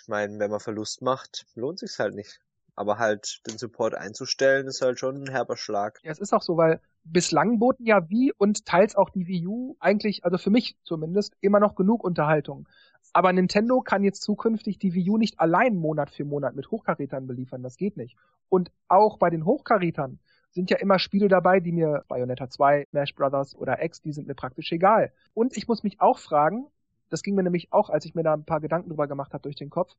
[SPEAKER 3] ich meine, wenn man Verlust macht, lohnt sich's halt nicht. Aber halt den Support einzustellen, ist halt schon ein herber Schlag.
[SPEAKER 1] Ja, es ist auch so, weil bislang boten ja Wii und teils auch die Wii U eigentlich, also für mich zumindest, immer noch genug Unterhaltung. Aber Nintendo kann jetzt zukünftig die Wii U nicht allein Monat für Monat mit Hochkarätern beliefern. Das geht nicht. Und auch bei den Hochkarätern sind ja immer Spiele dabei, die mir Bayonetta 2, Smash Brothers oder X, die sind mir praktisch egal. Und ich muss mich auch fragen, das ging mir nämlich auch, als ich mir da ein paar Gedanken drüber gemacht habe durch den Kopf,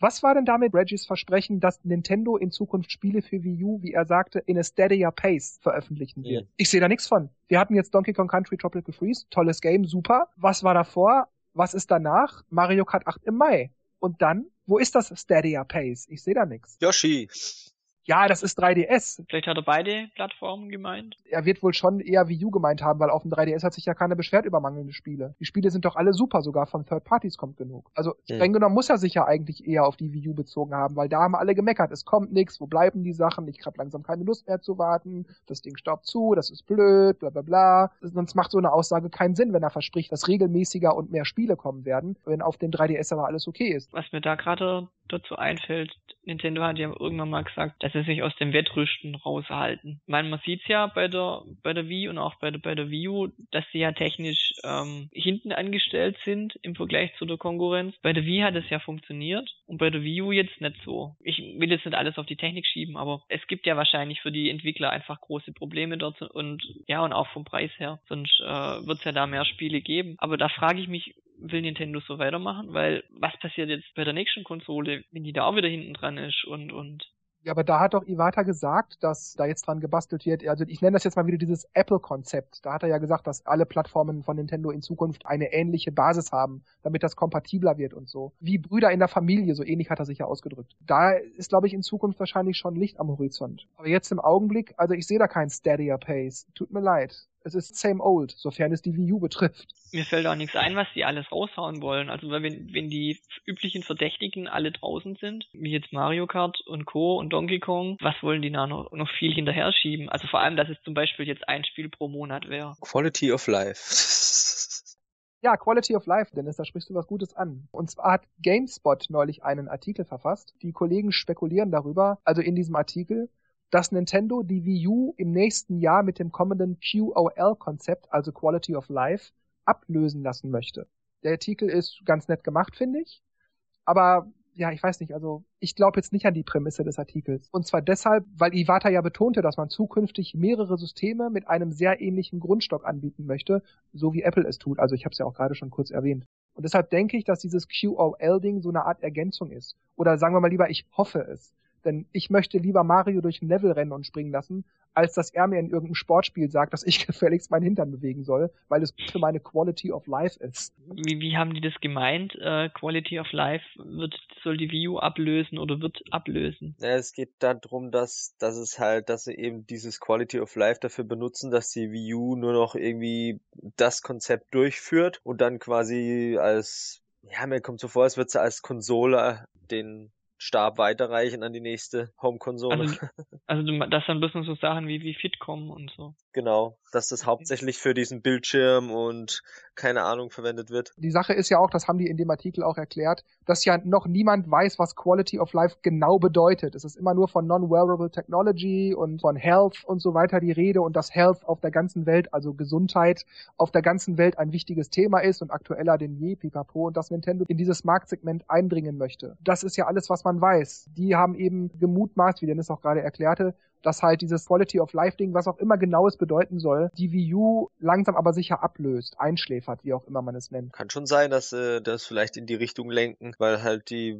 [SPEAKER 1] Was war denn damit Reggies Versprechen, dass Nintendo in Zukunft Spiele für Wii U, wie er sagte, in a steadier pace veröffentlichen wird? Ja. Ich sehe da nichts von. Wir hatten jetzt Donkey Kong Country Tropical Freeze, tolles Game, super. Was war davor? Was ist danach? Mario Kart 8 im Mai. Und dann, wo ist das steadier pace? Ich sehe da nichts.
[SPEAKER 3] Yoshi
[SPEAKER 1] ja, das ist 3DS.
[SPEAKER 2] Vielleicht hat er beide Plattformen gemeint.
[SPEAKER 1] Er wird wohl schon eher Wii U gemeint haben, weil auf dem 3DS hat sich ja keiner beschwert über mangelnde Spiele. Die Spiele sind doch alle super, sogar von Third Parties kommt genug. Also streng genommen muss er sich ja eigentlich eher auf die Wii U bezogen haben, weil da haben alle gemeckert, es kommt nichts, wo bleiben die Sachen, ich hab langsam keine Lust mehr zu warten, das Ding staubt zu, das ist blöd, bla bla bla. Sonst macht so eine Aussage keinen Sinn, wenn er verspricht, dass regelmäßiger und mehr Spiele kommen werden, wenn auf dem 3DS aber alles okay ist.
[SPEAKER 2] Was mir da gerade dazu einfällt, Nintendo hat ja irgendwann mal gesagt, dass sie sich aus dem Wettrüsten raushalten. Ich man sieht's ja bei der bei der Wii und auch bei der bei der Wii U, dass sie ja technisch ähm, hinten angestellt sind im Vergleich zu der Konkurrenz. Bei der Wii hat es ja funktioniert und bei der Wii U jetzt nicht so. Ich will jetzt nicht alles auf die Technik schieben, aber es gibt ja wahrscheinlich für die Entwickler einfach große Probleme dort und ja und auch vom Preis her. Sonst äh, wird es ja da mehr Spiele geben. Aber da frage ich mich, will Nintendo so weitermachen? Weil was passiert jetzt bei der nächsten Konsole, wenn die da auch wieder hinten dran ist und, und
[SPEAKER 1] ja, aber da hat doch Iwata gesagt, dass da jetzt dran gebastelt wird. Also ich nenne das jetzt mal wieder dieses Apple-Konzept. Da hat er ja gesagt, dass alle Plattformen von Nintendo in Zukunft eine ähnliche Basis haben, damit das kompatibler wird und so. Wie Brüder in der Familie, so ähnlich hat er sich ja ausgedrückt. Da ist, glaube ich, in Zukunft wahrscheinlich schon Licht am Horizont. Aber jetzt im Augenblick, also ich sehe da keinen steadier Pace. Tut mir leid es ist same old, sofern es die Wii U betrifft.
[SPEAKER 2] Mir fällt auch nichts ein, was die alles raushauen wollen. Also wenn, wenn die üblichen Verdächtigen alle draußen sind, wie jetzt Mario Kart und Co. und Donkey Kong, was wollen die da noch, noch viel hinterher schieben? Also vor allem, dass es zum Beispiel jetzt ein Spiel pro Monat wäre.
[SPEAKER 3] Quality of Life.
[SPEAKER 1] Ja, Quality of Life, Dennis, da sprichst du was Gutes an. Und zwar hat GameSpot neulich einen Artikel verfasst. Die Kollegen spekulieren darüber, also in diesem Artikel, dass Nintendo die Wii U im nächsten Jahr mit dem kommenden QOL-Konzept, also Quality of Life, ablösen lassen möchte. Der Artikel ist ganz nett gemacht, finde ich. Aber ja, ich weiß nicht, also ich glaube jetzt nicht an die Prämisse des Artikels. Und zwar deshalb, weil Iwata ja betonte, dass man zukünftig mehrere Systeme mit einem sehr ähnlichen Grundstock anbieten möchte, so wie Apple es tut. Also ich habe es ja auch gerade schon kurz erwähnt. Und deshalb denke ich, dass dieses QOL-Ding so eine Art Ergänzung ist. Oder sagen wir mal lieber, ich hoffe es. Denn ich möchte lieber Mario durch ein Level rennen und springen lassen, als dass er mir in irgendeinem Sportspiel sagt, dass ich gefälligst meinen Hintern bewegen soll, weil es für meine Quality of Life ist.
[SPEAKER 2] Wie, wie haben die das gemeint? Äh, Quality of Life wird, soll die View ablösen oder wird ablösen?
[SPEAKER 3] Ja, es geht darum, dass, dass es halt, dass sie eben dieses Quality of Life dafür benutzen, dass die Wii U nur noch irgendwie das Konzept durchführt und dann quasi als ja, mir kommt so vor, als würde sie als Konsole den Stab weiterreichen an die nächste Home-Konsole.
[SPEAKER 2] Also, also das dann bisschen so Sachen wie, wie Fitcom und so.
[SPEAKER 3] Genau, dass das hauptsächlich für diesen Bildschirm und keine Ahnung verwendet wird.
[SPEAKER 1] Die Sache ist ja auch, das haben die in dem Artikel auch erklärt, dass ja noch niemand weiß, was Quality of Life genau bedeutet. Es ist immer nur von Non-Wearable Technology und von Health und so weiter die Rede und dass Health auf der ganzen Welt, also Gesundheit auf der ganzen Welt ein wichtiges Thema ist und aktueller denn je, pipapo, und dass Nintendo in dieses Marktsegment eindringen möchte. Das ist ja alles, was man weiß. Die haben eben gemutmaßt, wie Dennis auch gerade erklärte, dass halt dieses Quality of Life Ding, was auch immer genau es bedeuten soll, die Wii U langsam aber sicher ablöst, einschläfert, wie auch immer man es nennt.
[SPEAKER 3] Kann schon sein, dass äh, das vielleicht in die Richtung lenken, weil halt die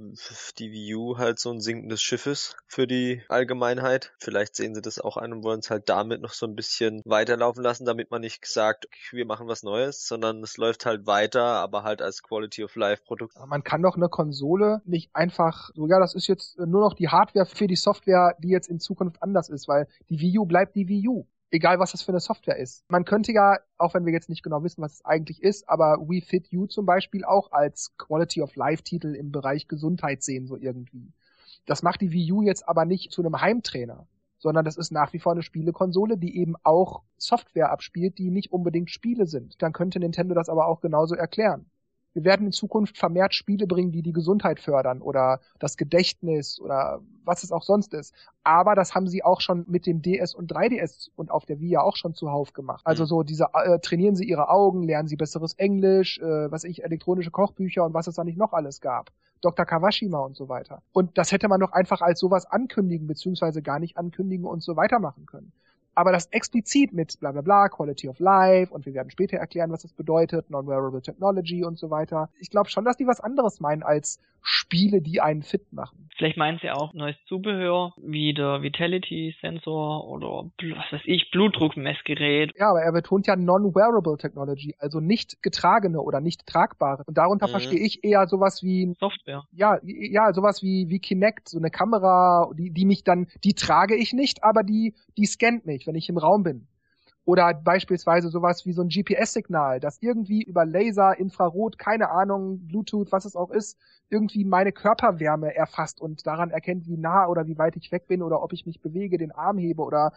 [SPEAKER 3] die Wii U halt so ein sinkendes Schiff ist für die Allgemeinheit. Vielleicht sehen sie das auch ein und wollen es halt damit noch so ein bisschen weiterlaufen lassen, damit man nicht sagt, wir machen was Neues, sondern es läuft halt weiter, aber halt als Quality of Life Produkt.
[SPEAKER 1] Man kann doch eine Konsole nicht einfach so, ja, das ist jetzt nur noch die Hardware für die Software, die jetzt in Zukunft anders anders ist, weil die Wii U bleibt die Wii U. Egal, was das für eine Software ist. Man könnte ja, auch wenn wir jetzt nicht genau wissen, was es eigentlich ist, aber We Fit You zum Beispiel auch als Quality of Life Titel im Bereich Gesundheit sehen, so irgendwie. Das macht die Wii U jetzt aber nicht zu einem Heimtrainer, sondern das ist nach wie vor eine Spielekonsole, die eben auch Software abspielt, die nicht unbedingt Spiele sind. Dann könnte Nintendo das aber auch genauso erklären wir werden in Zukunft vermehrt Spiele bringen, die die Gesundheit fördern oder das Gedächtnis oder was es auch sonst ist. Aber das haben sie auch schon mit dem DS und 3DS und auf der Wii ja auch schon zuhauf gemacht. Also mhm. so diese äh, trainieren sie ihre Augen, lernen sie besseres Englisch, äh, was ich elektronische Kochbücher und was es da nicht noch alles gab. Dr. Kawashima und so weiter. Und das hätte man doch einfach als sowas ankündigen beziehungsweise gar nicht ankündigen und so weitermachen können. Aber das explizit mit bla bla bla, Quality of Life und wir werden später erklären, was das bedeutet, Non-Wearable Technology und so weiter. Ich glaube schon, dass die was anderes meinen als Spiele, die einen fit machen.
[SPEAKER 2] Vielleicht meinen sie auch neues Zubehör, wie der Vitality-Sensor oder was weiß ich, Blutdruckmessgerät.
[SPEAKER 1] Ja, aber er betont ja Non-Wearable Technology, also nicht getragene oder nicht tragbare. Und darunter mhm. verstehe ich eher sowas wie
[SPEAKER 2] Software.
[SPEAKER 1] Ja, ja, sowas wie wie Kinect, so eine Kamera, die die mich dann, die trage ich nicht, aber die die scannt mich wenn ich im Raum bin. Oder beispielsweise sowas wie so ein GPS-Signal, das irgendwie über Laser, Infrarot, keine Ahnung, Bluetooth, was es auch ist, irgendwie meine Körperwärme erfasst und daran erkennt, wie nah oder wie weit ich weg bin oder ob ich mich bewege, den Arm hebe oder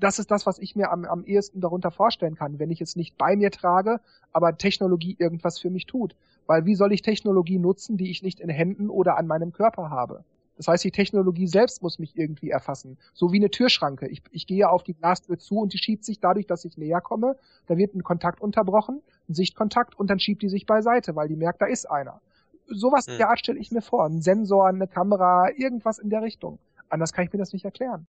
[SPEAKER 1] das ist das, was ich mir am, am ehesten darunter vorstellen kann, wenn ich es nicht bei mir trage, aber Technologie irgendwas für mich tut. Weil wie soll ich Technologie nutzen, die ich nicht in Händen oder an meinem Körper habe? Das heißt, die Technologie selbst muss mich irgendwie erfassen. So wie eine Türschranke. Ich, ich gehe auf die Glastür zu und die schiebt sich dadurch, dass ich näher komme. Da wird ein Kontakt unterbrochen, ein Sichtkontakt und dann schiebt die sich beiseite, weil die merkt, da ist einer. Sowas hm. der Art stelle ich mir vor. Ein Sensor, eine Kamera, irgendwas in der Richtung. Anders kann ich mir das nicht erklären.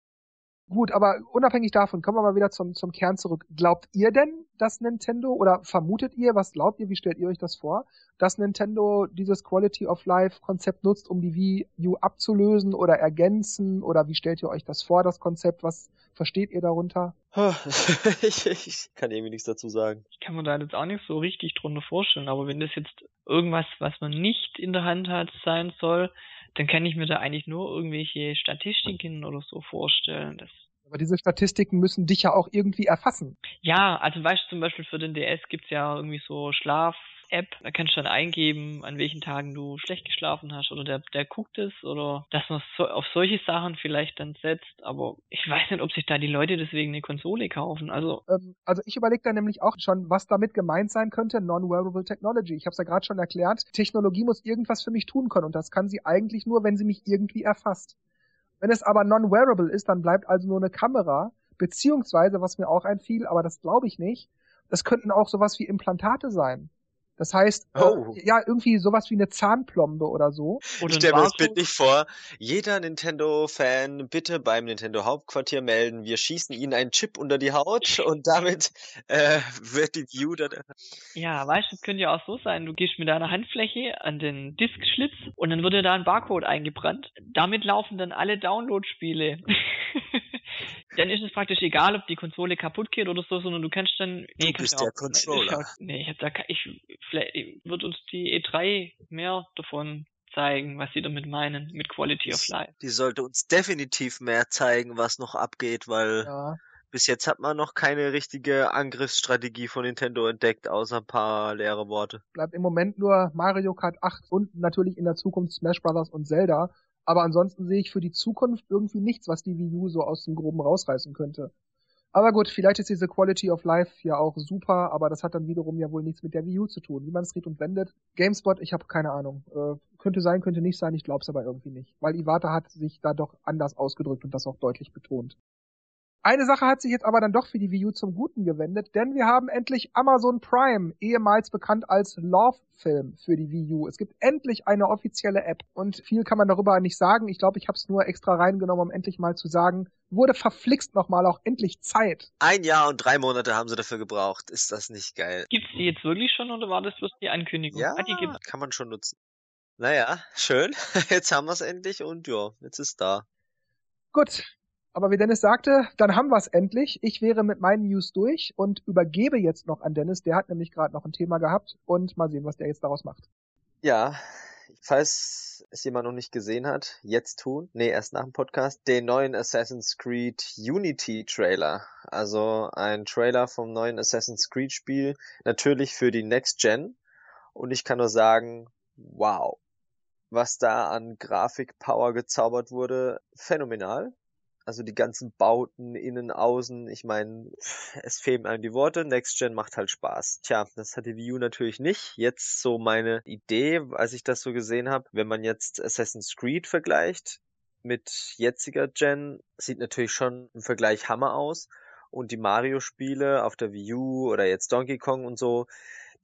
[SPEAKER 1] Gut, aber unabhängig davon, kommen wir mal wieder zum, zum Kern zurück. Glaubt ihr denn, dass Nintendo, oder vermutet ihr, was glaubt ihr, wie stellt ihr euch das vor, dass Nintendo dieses Quality of Life Konzept nutzt, um die Wii U abzulösen oder ergänzen, oder wie stellt ihr euch das vor, das Konzept, was versteht ihr darunter?
[SPEAKER 3] ich, ich kann irgendwie nichts dazu sagen.
[SPEAKER 2] Ich kann mir da jetzt auch nicht so richtig drunter vorstellen, aber wenn das jetzt irgendwas, was man nicht in der Hand hat, sein soll, dann kann ich mir da eigentlich nur irgendwelche Statistiken oder so vorstellen. Das
[SPEAKER 1] aber diese Statistiken müssen dich ja auch irgendwie erfassen.
[SPEAKER 2] Ja, also weißt du, zum Beispiel für den DS gibt's ja irgendwie so Schlaf, App, da kannst du dann eingeben, an welchen Tagen du schlecht geschlafen hast oder der, der guckt es oder dass man so, auf solche Sachen vielleicht dann setzt, aber ich weiß nicht, ob sich da die Leute deswegen eine Konsole kaufen. Also,
[SPEAKER 1] ähm, also ich überlege da nämlich auch schon, was damit gemeint sein könnte, Non-Wearable Technology. Ich habe es ja gerade schon erklärt, Technologie muss irgendwas für mich tun können und das kann sie eigentlich nur, wenn sie mich irgendwie erfasst. Wenn es aber non-wearable ist, dann bleibt also nur eine Kamera, beziehungsweise, was mir auch einfiel, aber das glaube ich nicht, das könnten auch sowas wie Implantate sein. Das heißt, äh, oh. äh, ja, irgendwie sowas wie eine Zahnplombe oder so.
[SPEAKER 3] Oder ich stelle mir das Bild nicht vor. Jeder Nintendo-Fan bitte beim Nintendo Hauptquartier melden. Wir schießen ihnen einen Chip unter die Haut und damit äh, wird die View dann.
[SPEAKER 2] Ja, weißt du, es könnte ja auch so sein. Du gehst mit deiner Handfläche an den Diskschlitz und dann wird dir da ein Barcode eingebrannt. Damit laufen dann alle Download-Spiele. dann ist es praktisch egal, ob die Konsole kaputt geht oder so, sondern du kannst dann.
[SPEAKER 3] Nee, du bist der auch, Controller.
[SPEAKER 2] Nee, ich hab da, ich, vielleicht wird uns die E3 mehr davon zeigen, was sie damit meinen, mit Quality of Life.
[SPEAKER 3] Die sollte uns definitiv mehr zeigen, was noch abgeht, weil ja. bis jetzt hat man noch keine richtige Angriffsstrategie von Nintendo entdeckt, außer ein paar leere Worte.
[SPEAKER 1] Bleibt im Moment nur Mario Kart 8 und natürlich in der Zukunft Smash Bros. und Zelda, aber ansonsten sehe ich für die Zukunft irgendwie nichts, was die Wii U so aus dem Groben rausreißen könnte. Aber gut, vielleicht ist diese Quality of Life ja auch super, aber das hat dann wiederum ja wohl nichts mit der Wii U zu tun. Wie man es dreht und wendet. GameSpot, ich habe keine Ahnung. Äh, könnte sein, könnte nicht sein, ich glaube es aber irgendwie nicht. Weil Iwata hat sich da doch anders ausgedrückt und das auch deutlich betont. Eine Sache hat sich jetzt aber dann doch für die Wii U zum Guten gewendet, denn wir haben endlich Amazon Prime, ehemals bekannt als Love Film für die Wii U. Es gibt endlich eine offizielle App und viel kann man darüber nicht sagen. Ich glaube, ich habe es nur extra reingenommen, um endlich mal zu sagen, wurde verflixt nochmal auch endlich Zeit.
[SPEAKER 3] Ein Jahr und drei Monate haben sie dafür gebraucht. Ist das nicht geil?
[SPEAKER 2] Gibt's die jetzt wirklich schon oder war das bloß die Ankündigung?
[SPEAKER 3] Ja, ah, die gibt's. kann man schon nutzen. Naja, schön. Jetzt haben wir es endlich und ja, jetzt ist da.
[SPEAKER 1] Gut, aber wie Dennis sagte, dann haben wir es endlich. Ich wäre mit meinen News durch und übergebe jetzt noch an Dennis. Der hat nämlich gerade noch ein Thema gehabt und mal sehen, was der jetzt daraus macht.
[SPEAKER 3] Ja, falls es jemand noch nicht gesehen hat, jetzt tun. Nee, erst nach dem Podcast. Den neuen Assassin's Creed Unity Trailer. Also ein Trailer vom neuen Assassin's Creed Spiel. Natürlich für die Next Gen. Und ich kann nur sagen, wow. Was da an Grafikpower gezaubert wurde, phänomenal. Also die ganzen Bauten, innen, außen, ich meine, es fehlen einem die Worte, Next Gen macht halt Spaß. Tja, das hat die Wii U natürlich nicht. Jetzt so meine Idee, als ich das so gesehen habe, wenn man jetzt Assassin's Creed vergleicht mit jetziger Gen, sieht natürlich schon im Vergleich Hammer aus. Und die Mario-Spiele auf der Wii U oder jetzt Donkey Kong und so,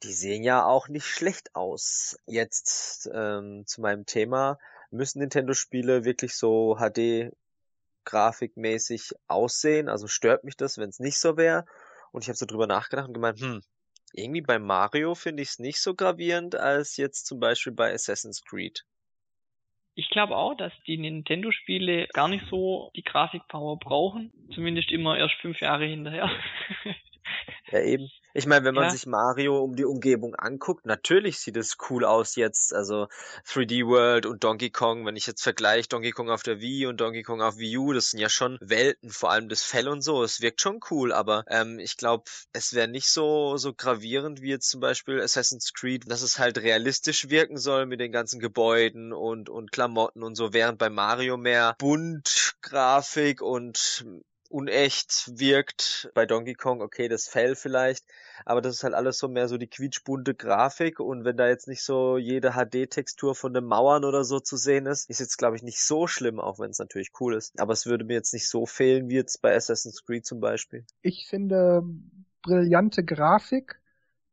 [SPEAKER 3] die sehen ja auch nicht schlecht aus. Jetzt ähm, zu meinem Thema, müssen Nintendo-Spiele wirklich so HD grafikmäßig aussehen? Also stört mich das, wenn es nicht so wäre? Und ich habe so drüber nachgedacht und gemeint, hm, irgendwie bei Mario finde ich es nicht so gravierend als jetzt zum Beispiel bei Assassin's Creed.
[SPEAKER 2] Ich glaube auch, dass die Nintendo-Spiele gar nicht so die Grafikpower brauchen. Zumindest immer erst fünf Jahre hinterher.
[SPEAKER 3] Ja, eben. Ich meine, wenn man
[SPEAKER 2] Ja.
[SPEAKER 3] sich Mario um die Umgebung anguckt, natürlich sieht es cool aus jetzt. Also 3D World und Donkey Kong, wenn ich jetzt vergleiche Donkey Kong auf der Wii und Donkey Kong auf Wii U, das sind ja schon Welten, vor allem das Fell und so. Es wirkt schon cool, aber ähm, ich glaube, es wäre nicht so so gravierend wie jetzt zum Beispiel Assassin's Creed, dass es halt realistisch wirken soll mit den ganzen Gebäuden und und Klamotten und so, während bei Mario mehr bunt Grafik und unecht wirkt. Bei Donkey Kong, okay, das Fell vielleicht, aber das ist halt alles so mehr so die quietschbunte Grafik und wenn da jetzt nicht so jede HD-Textur von den Mauern oder so zu sehen ist, ist jetzt glaube ich nicht so schlimm, auch wenn es natürlich cool ist. Aber es würde mir jetzt nicht so fehlen wie jetzt bei Assassin's Creed zum Beispiel.
[SPEAKER 1] Ich finde brillante Grafik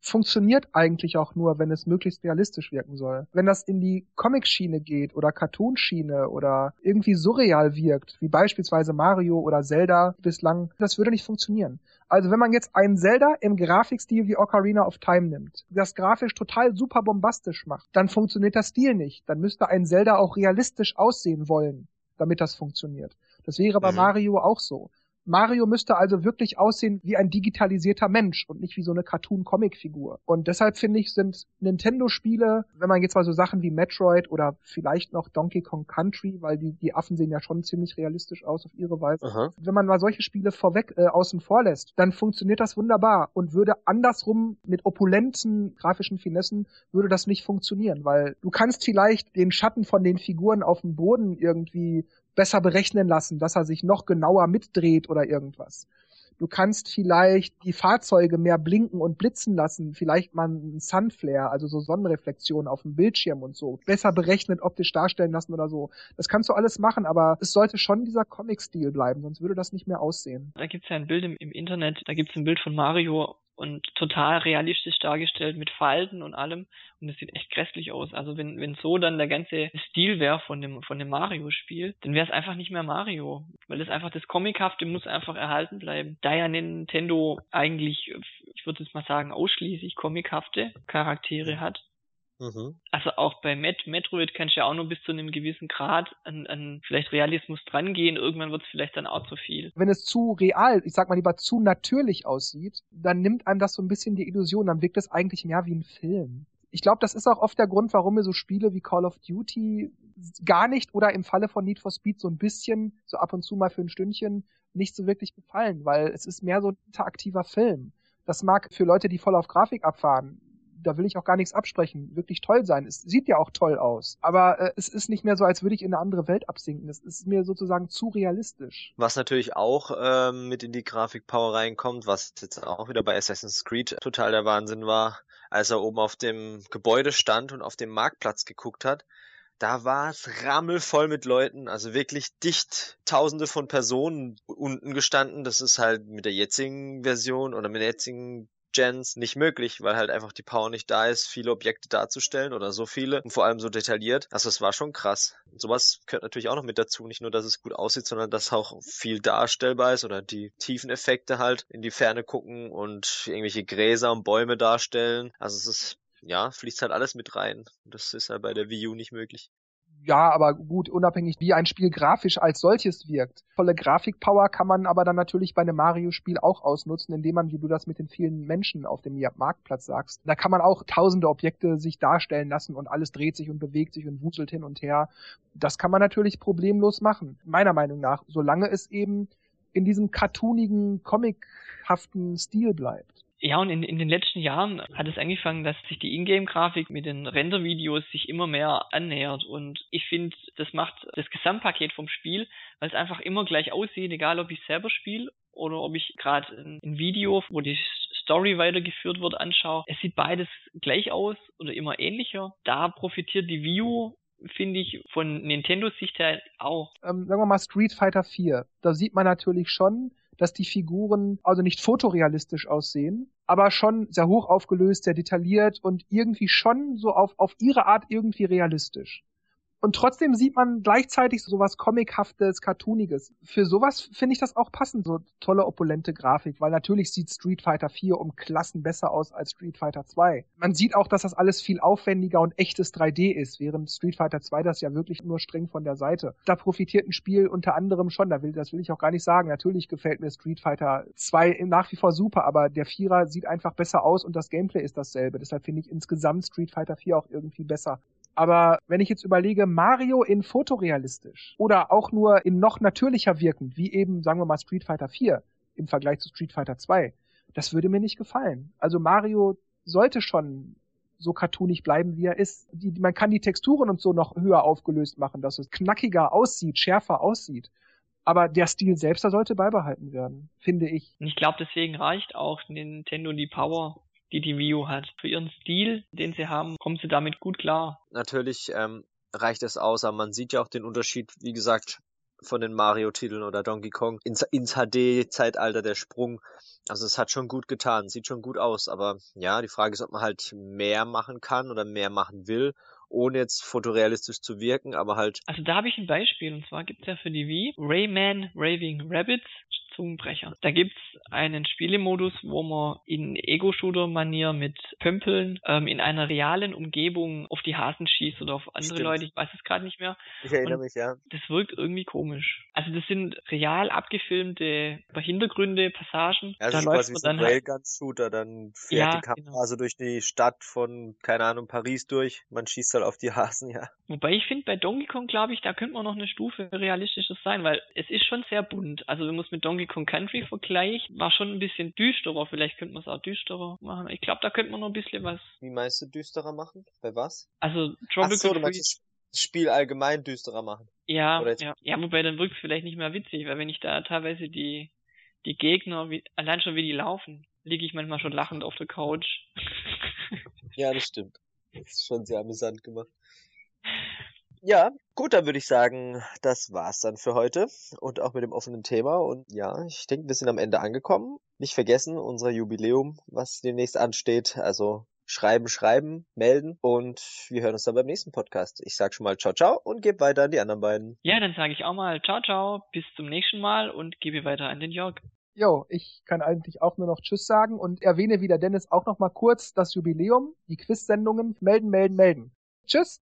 [SPEAKER 1] funktioniert eigentlich auch nur, wenn es möglichst realistisch wirken soll. Wenn das in die Comic-Schiene geht oder Cartoon-Schiene oder irgendwie surreal wirkt, wie beispielsweise Mario oder Zelda bislang, das würde nicht funktionieren. Also wenn man jetzt einen Zelda im Grafikstil wie Ocarina of Time nimmt, das grafisch total super bombastisch macht, dann funktioniert das Stil nicht. Dann müsste ein Zelda auch realistisch aussehen wollen, damit das funktioniert. Das wäre bei
[SPEAKER 3] Mhm.
[SPEAKER 1] Mario auch so. Mario müsste also wirklich aussehen wie ein digitalisierter Mensch und nicht wie so eine Cartoon-Comic-Figur. Und deshalb finde ich, sind Nintendo-Spiele, wenn man jetzt mal so Sachen wie Metroid oder vielleicht noch Donkey Kong Country, weil die, die Affen sehen ja schon ziemlich realistisch aus auf ihre Weise.
[SPEAKER 3] Aha.
[SPEAKER 1] Wenn man mal solche Spiele vorweg äh, außen vor lässt, dann funktioniert das wunderbar und würde andersrum mit opulenten grafischen Finessen würde das nicht funktionieren, weil du kannst vielleicht den Schatten von den Figuren auf dem Boden irgendwie besser berechnen lassen, dass er sich noch genauer mitdreht oder irgendwas. Du kannst vielleicht die Fahrzeuge mehr blinken und blitzen lassen, vielleicht mal einen Sunflare, also so Sonnenreflexion auf dem Bildschirm und so, besser berechnet optisch darstellen lassen oder so. Das kannst du alles machen, aber es sollte schon dieser Comic-Stil bleiben, sonst würde das nicht mehr aussehen.
[SPEAKER 2] Da gibt's ja ein Bild im, im Internet, da gibt's ein Bild von Mario und total realistisch dargestellt mit Falten und allem und es sieht echt grässlich aus. Also wenn wenn so dann der ganze Stil wäre von dem von dem Mario Spiel, dann wäre es einfach nicht mehr Mario, weil das einfach das comichafte muss einfach erhalten bleiben. Da ja Nintendo eigentlich ich würde jetzt mal sagen ausschließlich comichafte Charaktere hat,
[SPEAKER 3] Mhm.
[SPEAKER 2] also auch bei Met Metroid kannst du ja auch nur bis zu einem gewissen Grad an, an vielleicht Realismus drangehen. Irgendwann wird es vielleicht dann auch zu viel.
[SPEAKER 1] Wenn es zu real, ich sag mal lieber zu natürlich aussieht, dann nimmt einem das so ein bisschen die Illusion, dann wirkt es eigentlich mehr wie ein Film. Ich glaube, das ist auch oft der Grund, warum mir so Spiele wie Call of Duty gar nicht oder im Falle von Need for Speed so ein bisschen, so ab und zu mal für ein Stündchen, nicht so wirklich gefallen, weil es ist mehr so ein interaktiver Film. Das mag für Leute, die voll auf Grafik abfahren, da will ich auch gar nichts absprechen, wirklich toll sein. Es sieht ja auch toll aus. Aber äh, es ist nicht mehr so, als würde ich in eine andere Welt absinken. Es ist mir sozusagen zu realistisch.
[SPEAKER 3] Was natürlich auch ähm, mit in die Grafikpower reinkommt, was jetzt auch wieder bei Assassin's Creed total der Wahnsinn war, als er oben auf dem Gebäude stand und auf dem Marktplatz geguckt hat. Da war es rammelvoll mit Leuten, also wirklich dicht, tausende von Personen unten gestanden. Das ist halt mit der jetzigen Version oder mit der jetzigen Gens nicht möglich, weil halt einfach die Power nicht da ist, viele Objekte darzustellen oder so viele und vor allem so detailliert. Also es war schon krass. Und sowas gehört natürlich auch noch mit dazu, nicht nur, dass es gut aussieht, sondern dass auch viel darstellbar ist oder die tiefen Effekte halt in die Ferne gucken und irgendwelche Gräser und Bäume darstellen. Also es ist ja, fließt halt alles mit rein. Das ist halt bei der Wii U nicht möglich.
[SPEAKER 1] Ja, aber gut, unabhängig wie ein Spiel grafisch als solches wirkt. Volle Grafikpower kann man aber dann natürlich bei einem Mario-Spiel auch ausnutzen, indem man, wie du das mit den vielen Menschen auf dem Marktplatz sagst, da kann man auch tausende Objekte sich darstellen lassen und alles dreht sich und bewegt sich und wuselt hin und her. Das kann man natürlich problemlos machen, meiner Meinung nach, solange es eben in diesem cartoonigen, comichaften Stil bleibt.
[SPEAKER 2] Ja, und in, in den letzten Jahren hat es angefangen, dass sich die Ingame-Grafik mit den Render-Videos sich immer mehr annähert. Und ich finde, das macht das Gesamtpaket vom Spiel, weil es einfach immer gleich aussieht, egal ob ich selber spiele oder ob ich gerade ein, ein Video, wo die Story weitergeführt wird, anschaue. Es sieht beides gleich aus oder immer ähnlicher. Da profitiert die U finde ich von Nintendos Sicht her auch.
[SPEAKER 1] Ähm, sagen wir mal Street Fighter 4. Da sieht man natürlich schon, dass die Figuren also nicht fotorealistisch aussehen, aber schon sehr hoch aufgelöst, sehr detailliert und irgendwie schon so auf, auf ihre Art irgendwie realistisch. Und trotzdem sieht man gleichzeitig sowas Comichaftes, Cartooniges. Für sowas finde ich das auch passend, so tolle, opulente Grafik, weil natürlich sieht Street Fighter 4 um Klassen besser aus als Street Fighter 2. Man sieht auch, dass das alles viel aufwendiger und echtes 3D ist, während Street Fighter 2 das ja wirklich nur streng von der Seite. Da profitiert ein Spiel unter anderem schon, da will, das will ich auch gar nicht sagen. Natürlich gefällt mir Street Fighter 2 nach wie vor super, aber der Vierer sieht einfach besser aus und das Gameplay ist dasselbe. Deshalb finde ich insgesamt Street Fighter 4 auch irgendwie besser. Aber wenn ich jetzt überlege, Mario in fotorealistisch oder auch nur in noch natürlicher wirkend, wie eben, sagen wir mal, Street Fighter 4 im Vergleich zu Street Fighter 2, das würde mir nicht gefallen. Also Mario sollte schon so cartoonig bleiben, wie er ist. Die, man kann die Texturen und so noch höher aufgelöst machen, dass es knackiger aussieht, schärfer aussieht. Aber der Stil selbst, der sollte beibehalten werden, finde ich.
[SPEAKER 2] Ich glaube, deswegen reicht auch Nintendo die Power die die Wii U hat. Für ihren Stil, den sie haben, kommen sie damit gut klar.
[SPEAKER 3] Natürlich ähm, reicht es aus, aber man sieht ja auch den Unterschied, wie gesagt, von den Mario-Titeln oder Donkey Kong ins, ins HD-Zeitalter der Sprung. Also es hat schon gut getan, sieht schon gut aus, aber ja, die Frage ist, ob man halt mehr machen kann oder mehr machen will, ohne jetzt fotorealistisch zu wirken, aber halt.
[SPEAKER 2] Also da habe ich ein Beispiel, und zwar gibt es ja für die Wii Rayman Raving Rabbits Zungenbrecher. Da gibt's einen Spielemodus, wo man in Ego-Shooter-Manier mit Pömpeln ähm, in einer realen Umgebung auf die Hasen schießt oder auf andere Stimmt. Leute, ich weiß es gerade nicht mehr.
[SPEAKER 3] Ich erinnere Und mich, ja.
[SPEAKER 2] Das wirkt irgendwie komisch. Also das sind real abgefilmte Hintergründe, Passagen.
[SPEAKER 3] Ja, da ist läuft quasi man dann so ein halt Railgun-Shooter, dann fährt ja, die Kamera genau. also durch die Stadt von, keine Ahnung, Paris durch, man schießt halt auf die Hasen, ja.
[SPEAKER 2] Wobei ich finde, bei Donkey Kong, glaube ich, da könnte man noch eine Stufe realistisches sein, weil es ist schon sehr bunt. Also man es mit Donkey Kong Country vergleicht, war schon ein bisschen düsterer. Vielleicht könnte man es auch düsterer machen. Ich glaube, da könnte man noch ein bisschen was.
[SPEAKER 3] Wie meinst du düsterer machen? Bei was?
[SPEAKER 2] Also Tropical Ach so,
[SPEAKER 3] du meinst das Spiel allgemein düsterer machen.
[SPEAKER 2] Ja, ja, ja, wobei dann wirkt es vielleicht nicht mehr witzig, weil wenn ich da teilweise die die Gegner, wie, allein schon wie die laufen, liege ich manchmal schon lachend auf der Couch.
[SPEAKER 3] ja, das stimmt. Das ist schon sehr amüsant gemacht. Ja, gut, dann würde ich sagen, das war's dann für heute und auch mit dem offenen Thema. Und ja, ich denke, wir sind am Ende angekommen. Nicht vergessen, unser Jubiläum, was demnächst ansteht. Also schreiben, schreiben, melden und wir hören uns dann beim nächsten Podcast. Ich sag schon mal ciao, ciao und gebe weiter an die anderen beiden.
[SPEAKER 2] Ja, dann sage ich auch mal ciao, ciao, bis zum nächsten Mal und gebe weiter an den Jörg.
[SPEAKER 1] Jo, ich kann eigentlich auch nur noch Tschüss sagen und erwähne wieder Dennis auch noch mal kurz das Jubiläum, die Quiz-Sendungen melden, melden, melden. Tschüss!